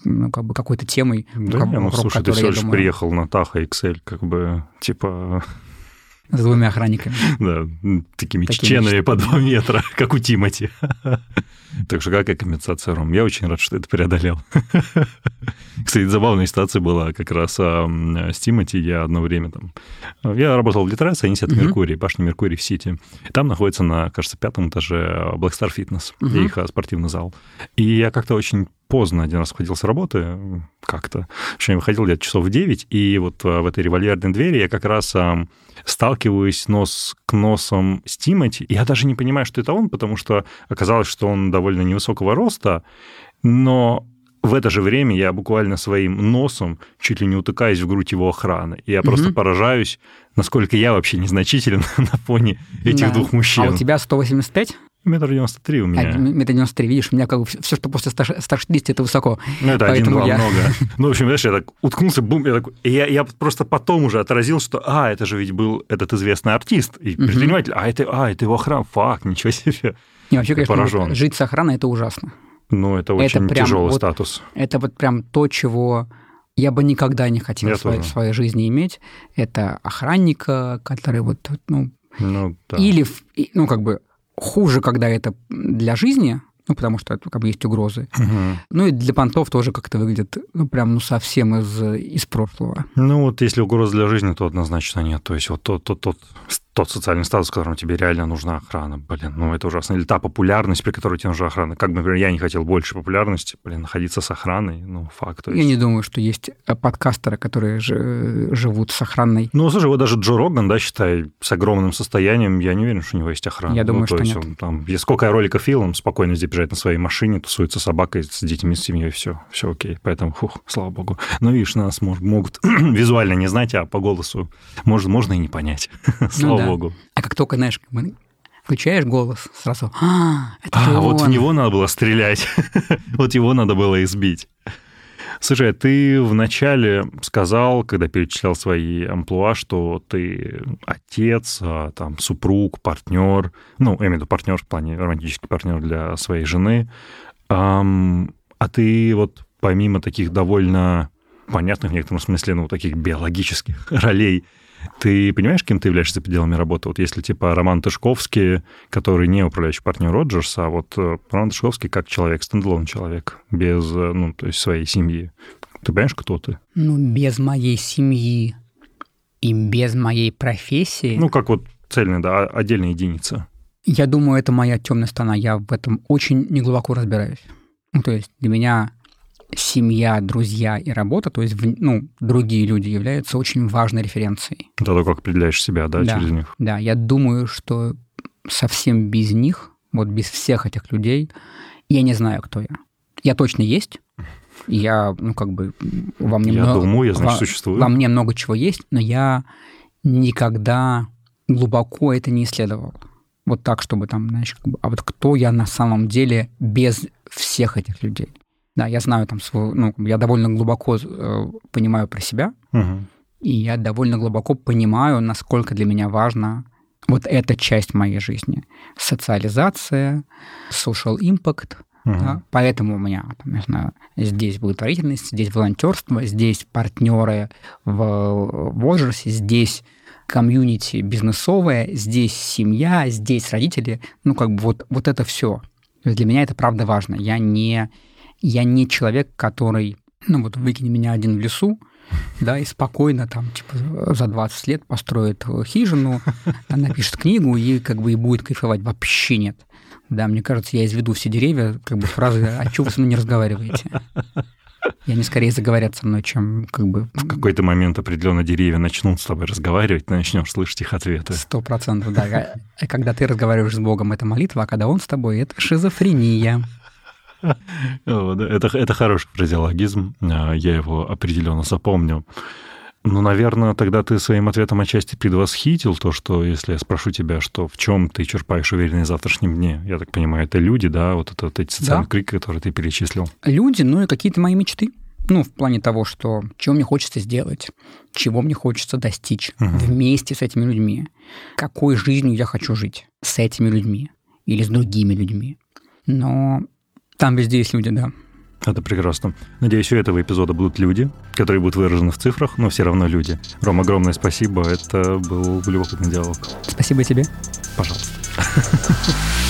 Speaker 1: ну, как бы, какой-то темой.
Speaker 2: Да, как, не, ну, слушай, ты всего лишь думаю... приехал на Таха Excel, как бы, типа...
Speaker 1: С двумя охранниками. [laughs]
Speaker 2: Да, такими, такими чеченами по два метра, [laughs] как у Тимати. [laughs] Так что какая компенсация, Ром? Я очень рад, что это преодолел. Кстати, забавная ситуация была как раз а, с Тимати. Я одно время там... Я работал в Литресе, они сидят в Меркурии, башня Меркурий в Сити. Там находится на, кажется, пятом этаже Black Star Fitness, их а, спортивный зал. И я как-то очень поздно один раз выходил с работы как-то. Общем, я выходил где-то часов в 9, и вот а, в этой револьверной двери я как раз а, сталкиваюсь нос к носом с Тимати. Я даже не понимаю, что это он, потому что оказалось, что он довольно невысокого роста, но в это же время я буквально своим носом чуть ли не утыкаюсь в грудь его охраны. И я просто
Speaker 1: Мгм.
Speaker 2: поражаюсь, насколько я вообще незначителен [laughs] на фоне этих
Speaker 1: Да.
Speaker 2: двух мужчин.
Speaker 1: А у тебя 185?
Speaker 2: Метр девяносто три у
Speaker 1: А,
Speaker 2: меня.
Speaker 1: метр 93, видишь, у меня как бы все, что после 100 160, это высоко.
Speaker 2: Ну, это один-два
Speaker 1: я-
Speaker 2: много. [laughs] Ну, в общем, знаешь, я так уткнулся, бум, я такой... И я, я просто потом уже отразил, что, а, это же ведь был этот известный артист и предприниматель, а это, а, это его охрана, фак, ничего себе.
Speaker 1: Не, вообще, конечно,
Speaker 2: поражен.
Speaker 1: жить с охраной это ужасно.
Speaker 2: Ну, это очень
Speaker 1: прям
Speaker 2: тяжелый
Speaker 1: вот-
Speaker 2: статус.
Speaker 1: Это вот прям то, чего я бы никогда не хотел
Speaker 2: Я
Speaker 1: в своей,
Speaker 2: тоже.
Speaker 1: в своей жизни иметь. Это охранника, который вот, ну,
Speaker 2: Ну, да.
Speaker 1: или, ну, как бы хуже, когда это для жизни, ну, потому что как бы есть угрозы.
Speaker 2: Мгм.
Speaker 1: Ну, и для понтов тоже как-то выглядит, ну, прям, ну, совсем из, из прошлого.
Speaker 2: Ну, вот если угроза для жизни, то однозначно нет. То есть вот тот, тот, тот, тот социальный статус, в котором тебе реально нужна охрана, блин, ну это ужасно. Или та популярность, при которой тебе нужна охрана. Как, например, я не хотел больше популярности, блин, находиться с охраной, ну, факт. то
Speaker 1: Я
Speaker 2: есть.
Speaker 1: не думаю, что есть э, подкастеры, которые жи- живут с охраной.
Speaker 2: Ну, слушай, вот даже Джо Роган, да, считай, с огромным состоянием, я не уверен, что у него есть охрана.
Speaker 1: Я думаю,
Speaker 2: ну, то
Speaker 1: что
Speaker 2: есть
Speaker 1: нет.
Speaker 2: он там, есть сколько я роликов видел, он спокойно здесь бежать на своей машине, тусуется с собакой, с детьми, с семьей, все, все окей. Поэтому, фух, слава богу. Но видишь, нас могут [clears throat] визуально не знать, а по голосу может, можно и не понять. [laughs] Слава
Speaker 1: Ну да.
Speaker 2: богу.
Speaker 1: А как только, знаешь, включаешь голос, сразу, а,
Speaker 2: А, вот в
Speaker 1: он».
Speaker 2: него надо было стрелять. [laughs] вот его надо было избить. Слушай, а ты вначале сказал, когда перечислял свои амплуа, что ты отец, а, там, супруг, партнер, ну, я имею в виду партнер в плане романтический партнер для своей жены. А ты вот помимо таких довольно понятных в некотором смысле, ну, таких биологических [laughs] ролей, ты понимаешь, кем ты являешься за пределами работы? Вот если типа Роман Тышковский, который не управляющий партнер Роджерса, а вот э, Роман Тышковский как человек, стендалон человек, без, э, ну, то есть своей семьи. Ты понимаешь, кто ты?
Speaker 1: Ну, без моей семьи и без моей профессии,
Speaker 2: Ну, как вот цельная, да, отдельная единица.
Speaker 1: я думаю, это моя темная сторона. Я в этом очень неглубоко разбираюсь. Ну, то есть для меня семья, друзья и работа, то есть ну, другие люди являются очень важной референцией.
Speaker 2: Это то, как определяешь себя, да,
Speaker 1: Да.
Speaker 2: через них.
Speaker 1: Да, я думаю, что совсем без них, вот без всех этих людей, я не знаю, кто я. Я точно есть. Я, ну, как бы, во мне
Speaker 2: Я
Speaker 1: много...
Speaker 2: думаю, я, значит,
Speaker 1: во-
Speaker 2: существую.
Speaker 1: Во мне много чего есть, но я никогда глубоко это не исследовал. Вот так, чтобы там, знаешь, как бы, а вот кто я на самом деле без всех этих людей. Да, я знаю там свой, ну, я довольно глубоко э, понимаю про себя,
Speaker 2: Мгм.
Speaker 1: и я довольно глубоко понимаю, насколько для меня важна вот эта часть моей жизни. Социализация, social impact.
Speaker 2: Мгм.
Speaker 1: да. Поэтому у меня, там, я знаю, здесь благотворительность, здесь волонтерство, здесь партнеры в возрасте, здесь комьюнити бизнесовое, здесь семья, здесь родители. Ну, как бы вот, вот это все. Для меня это правда важно. Я не, я не человек, который, ну вот выкини меня один в лесу, да, и спокойно там, типа, за 20 лет построит хижину, напишет книгу и как бы и будет кайфовать. Вообще нет. Да, мне кажется, я изведу все деревья, как бы фразы «А чего вы со мной не разговариваете?» И они скорее заговорят со мной, чем как бы
Speaker 2: В какой-то момент определенно деревья начнут с тобой разговаривать, ты начнешь слышать их ответы.
Speaker 1: сто процентов, да. Когда ты разговариваешь с Богом, это молитва, а когда Он с тобой, это шизофрения.
Speaker 2: Это, это хороший фразеологизм, а, я его определенно запомню. Ну, наверное, тогда ты своим ответом отчасти предвосхитил то, что если я спрошу тебя, что в чем ты черпаешь уверенность в завтрашнем дне, я так понимаю, это люди, да, вот это вот эти социальные
Speaker 1: Да.
Speaker 2: крики, которые ты перечислил.
Speaker 1: Люди, ну и какие-то мои мечты. Ну, в плане того, что чего мне хочется сделать, чего мне хочется достичь
Speaker 2: Мгм.
Speaker 1: вместе с этими людьми, какой жизнью я хочу жить с этими людьми или с другими людьми. Но там везде есть люди, да.
Speaker 2: Это прекрасно. Надеюсь, у этого эпизода будут люди, которые будут выражены в цифрах, но все равно люди. Ром, огромное спасибо. Это был любопытный диалог.
Speaker 1: Спасибо тебе.
Speaker 2: Пожалуйста. [laughs]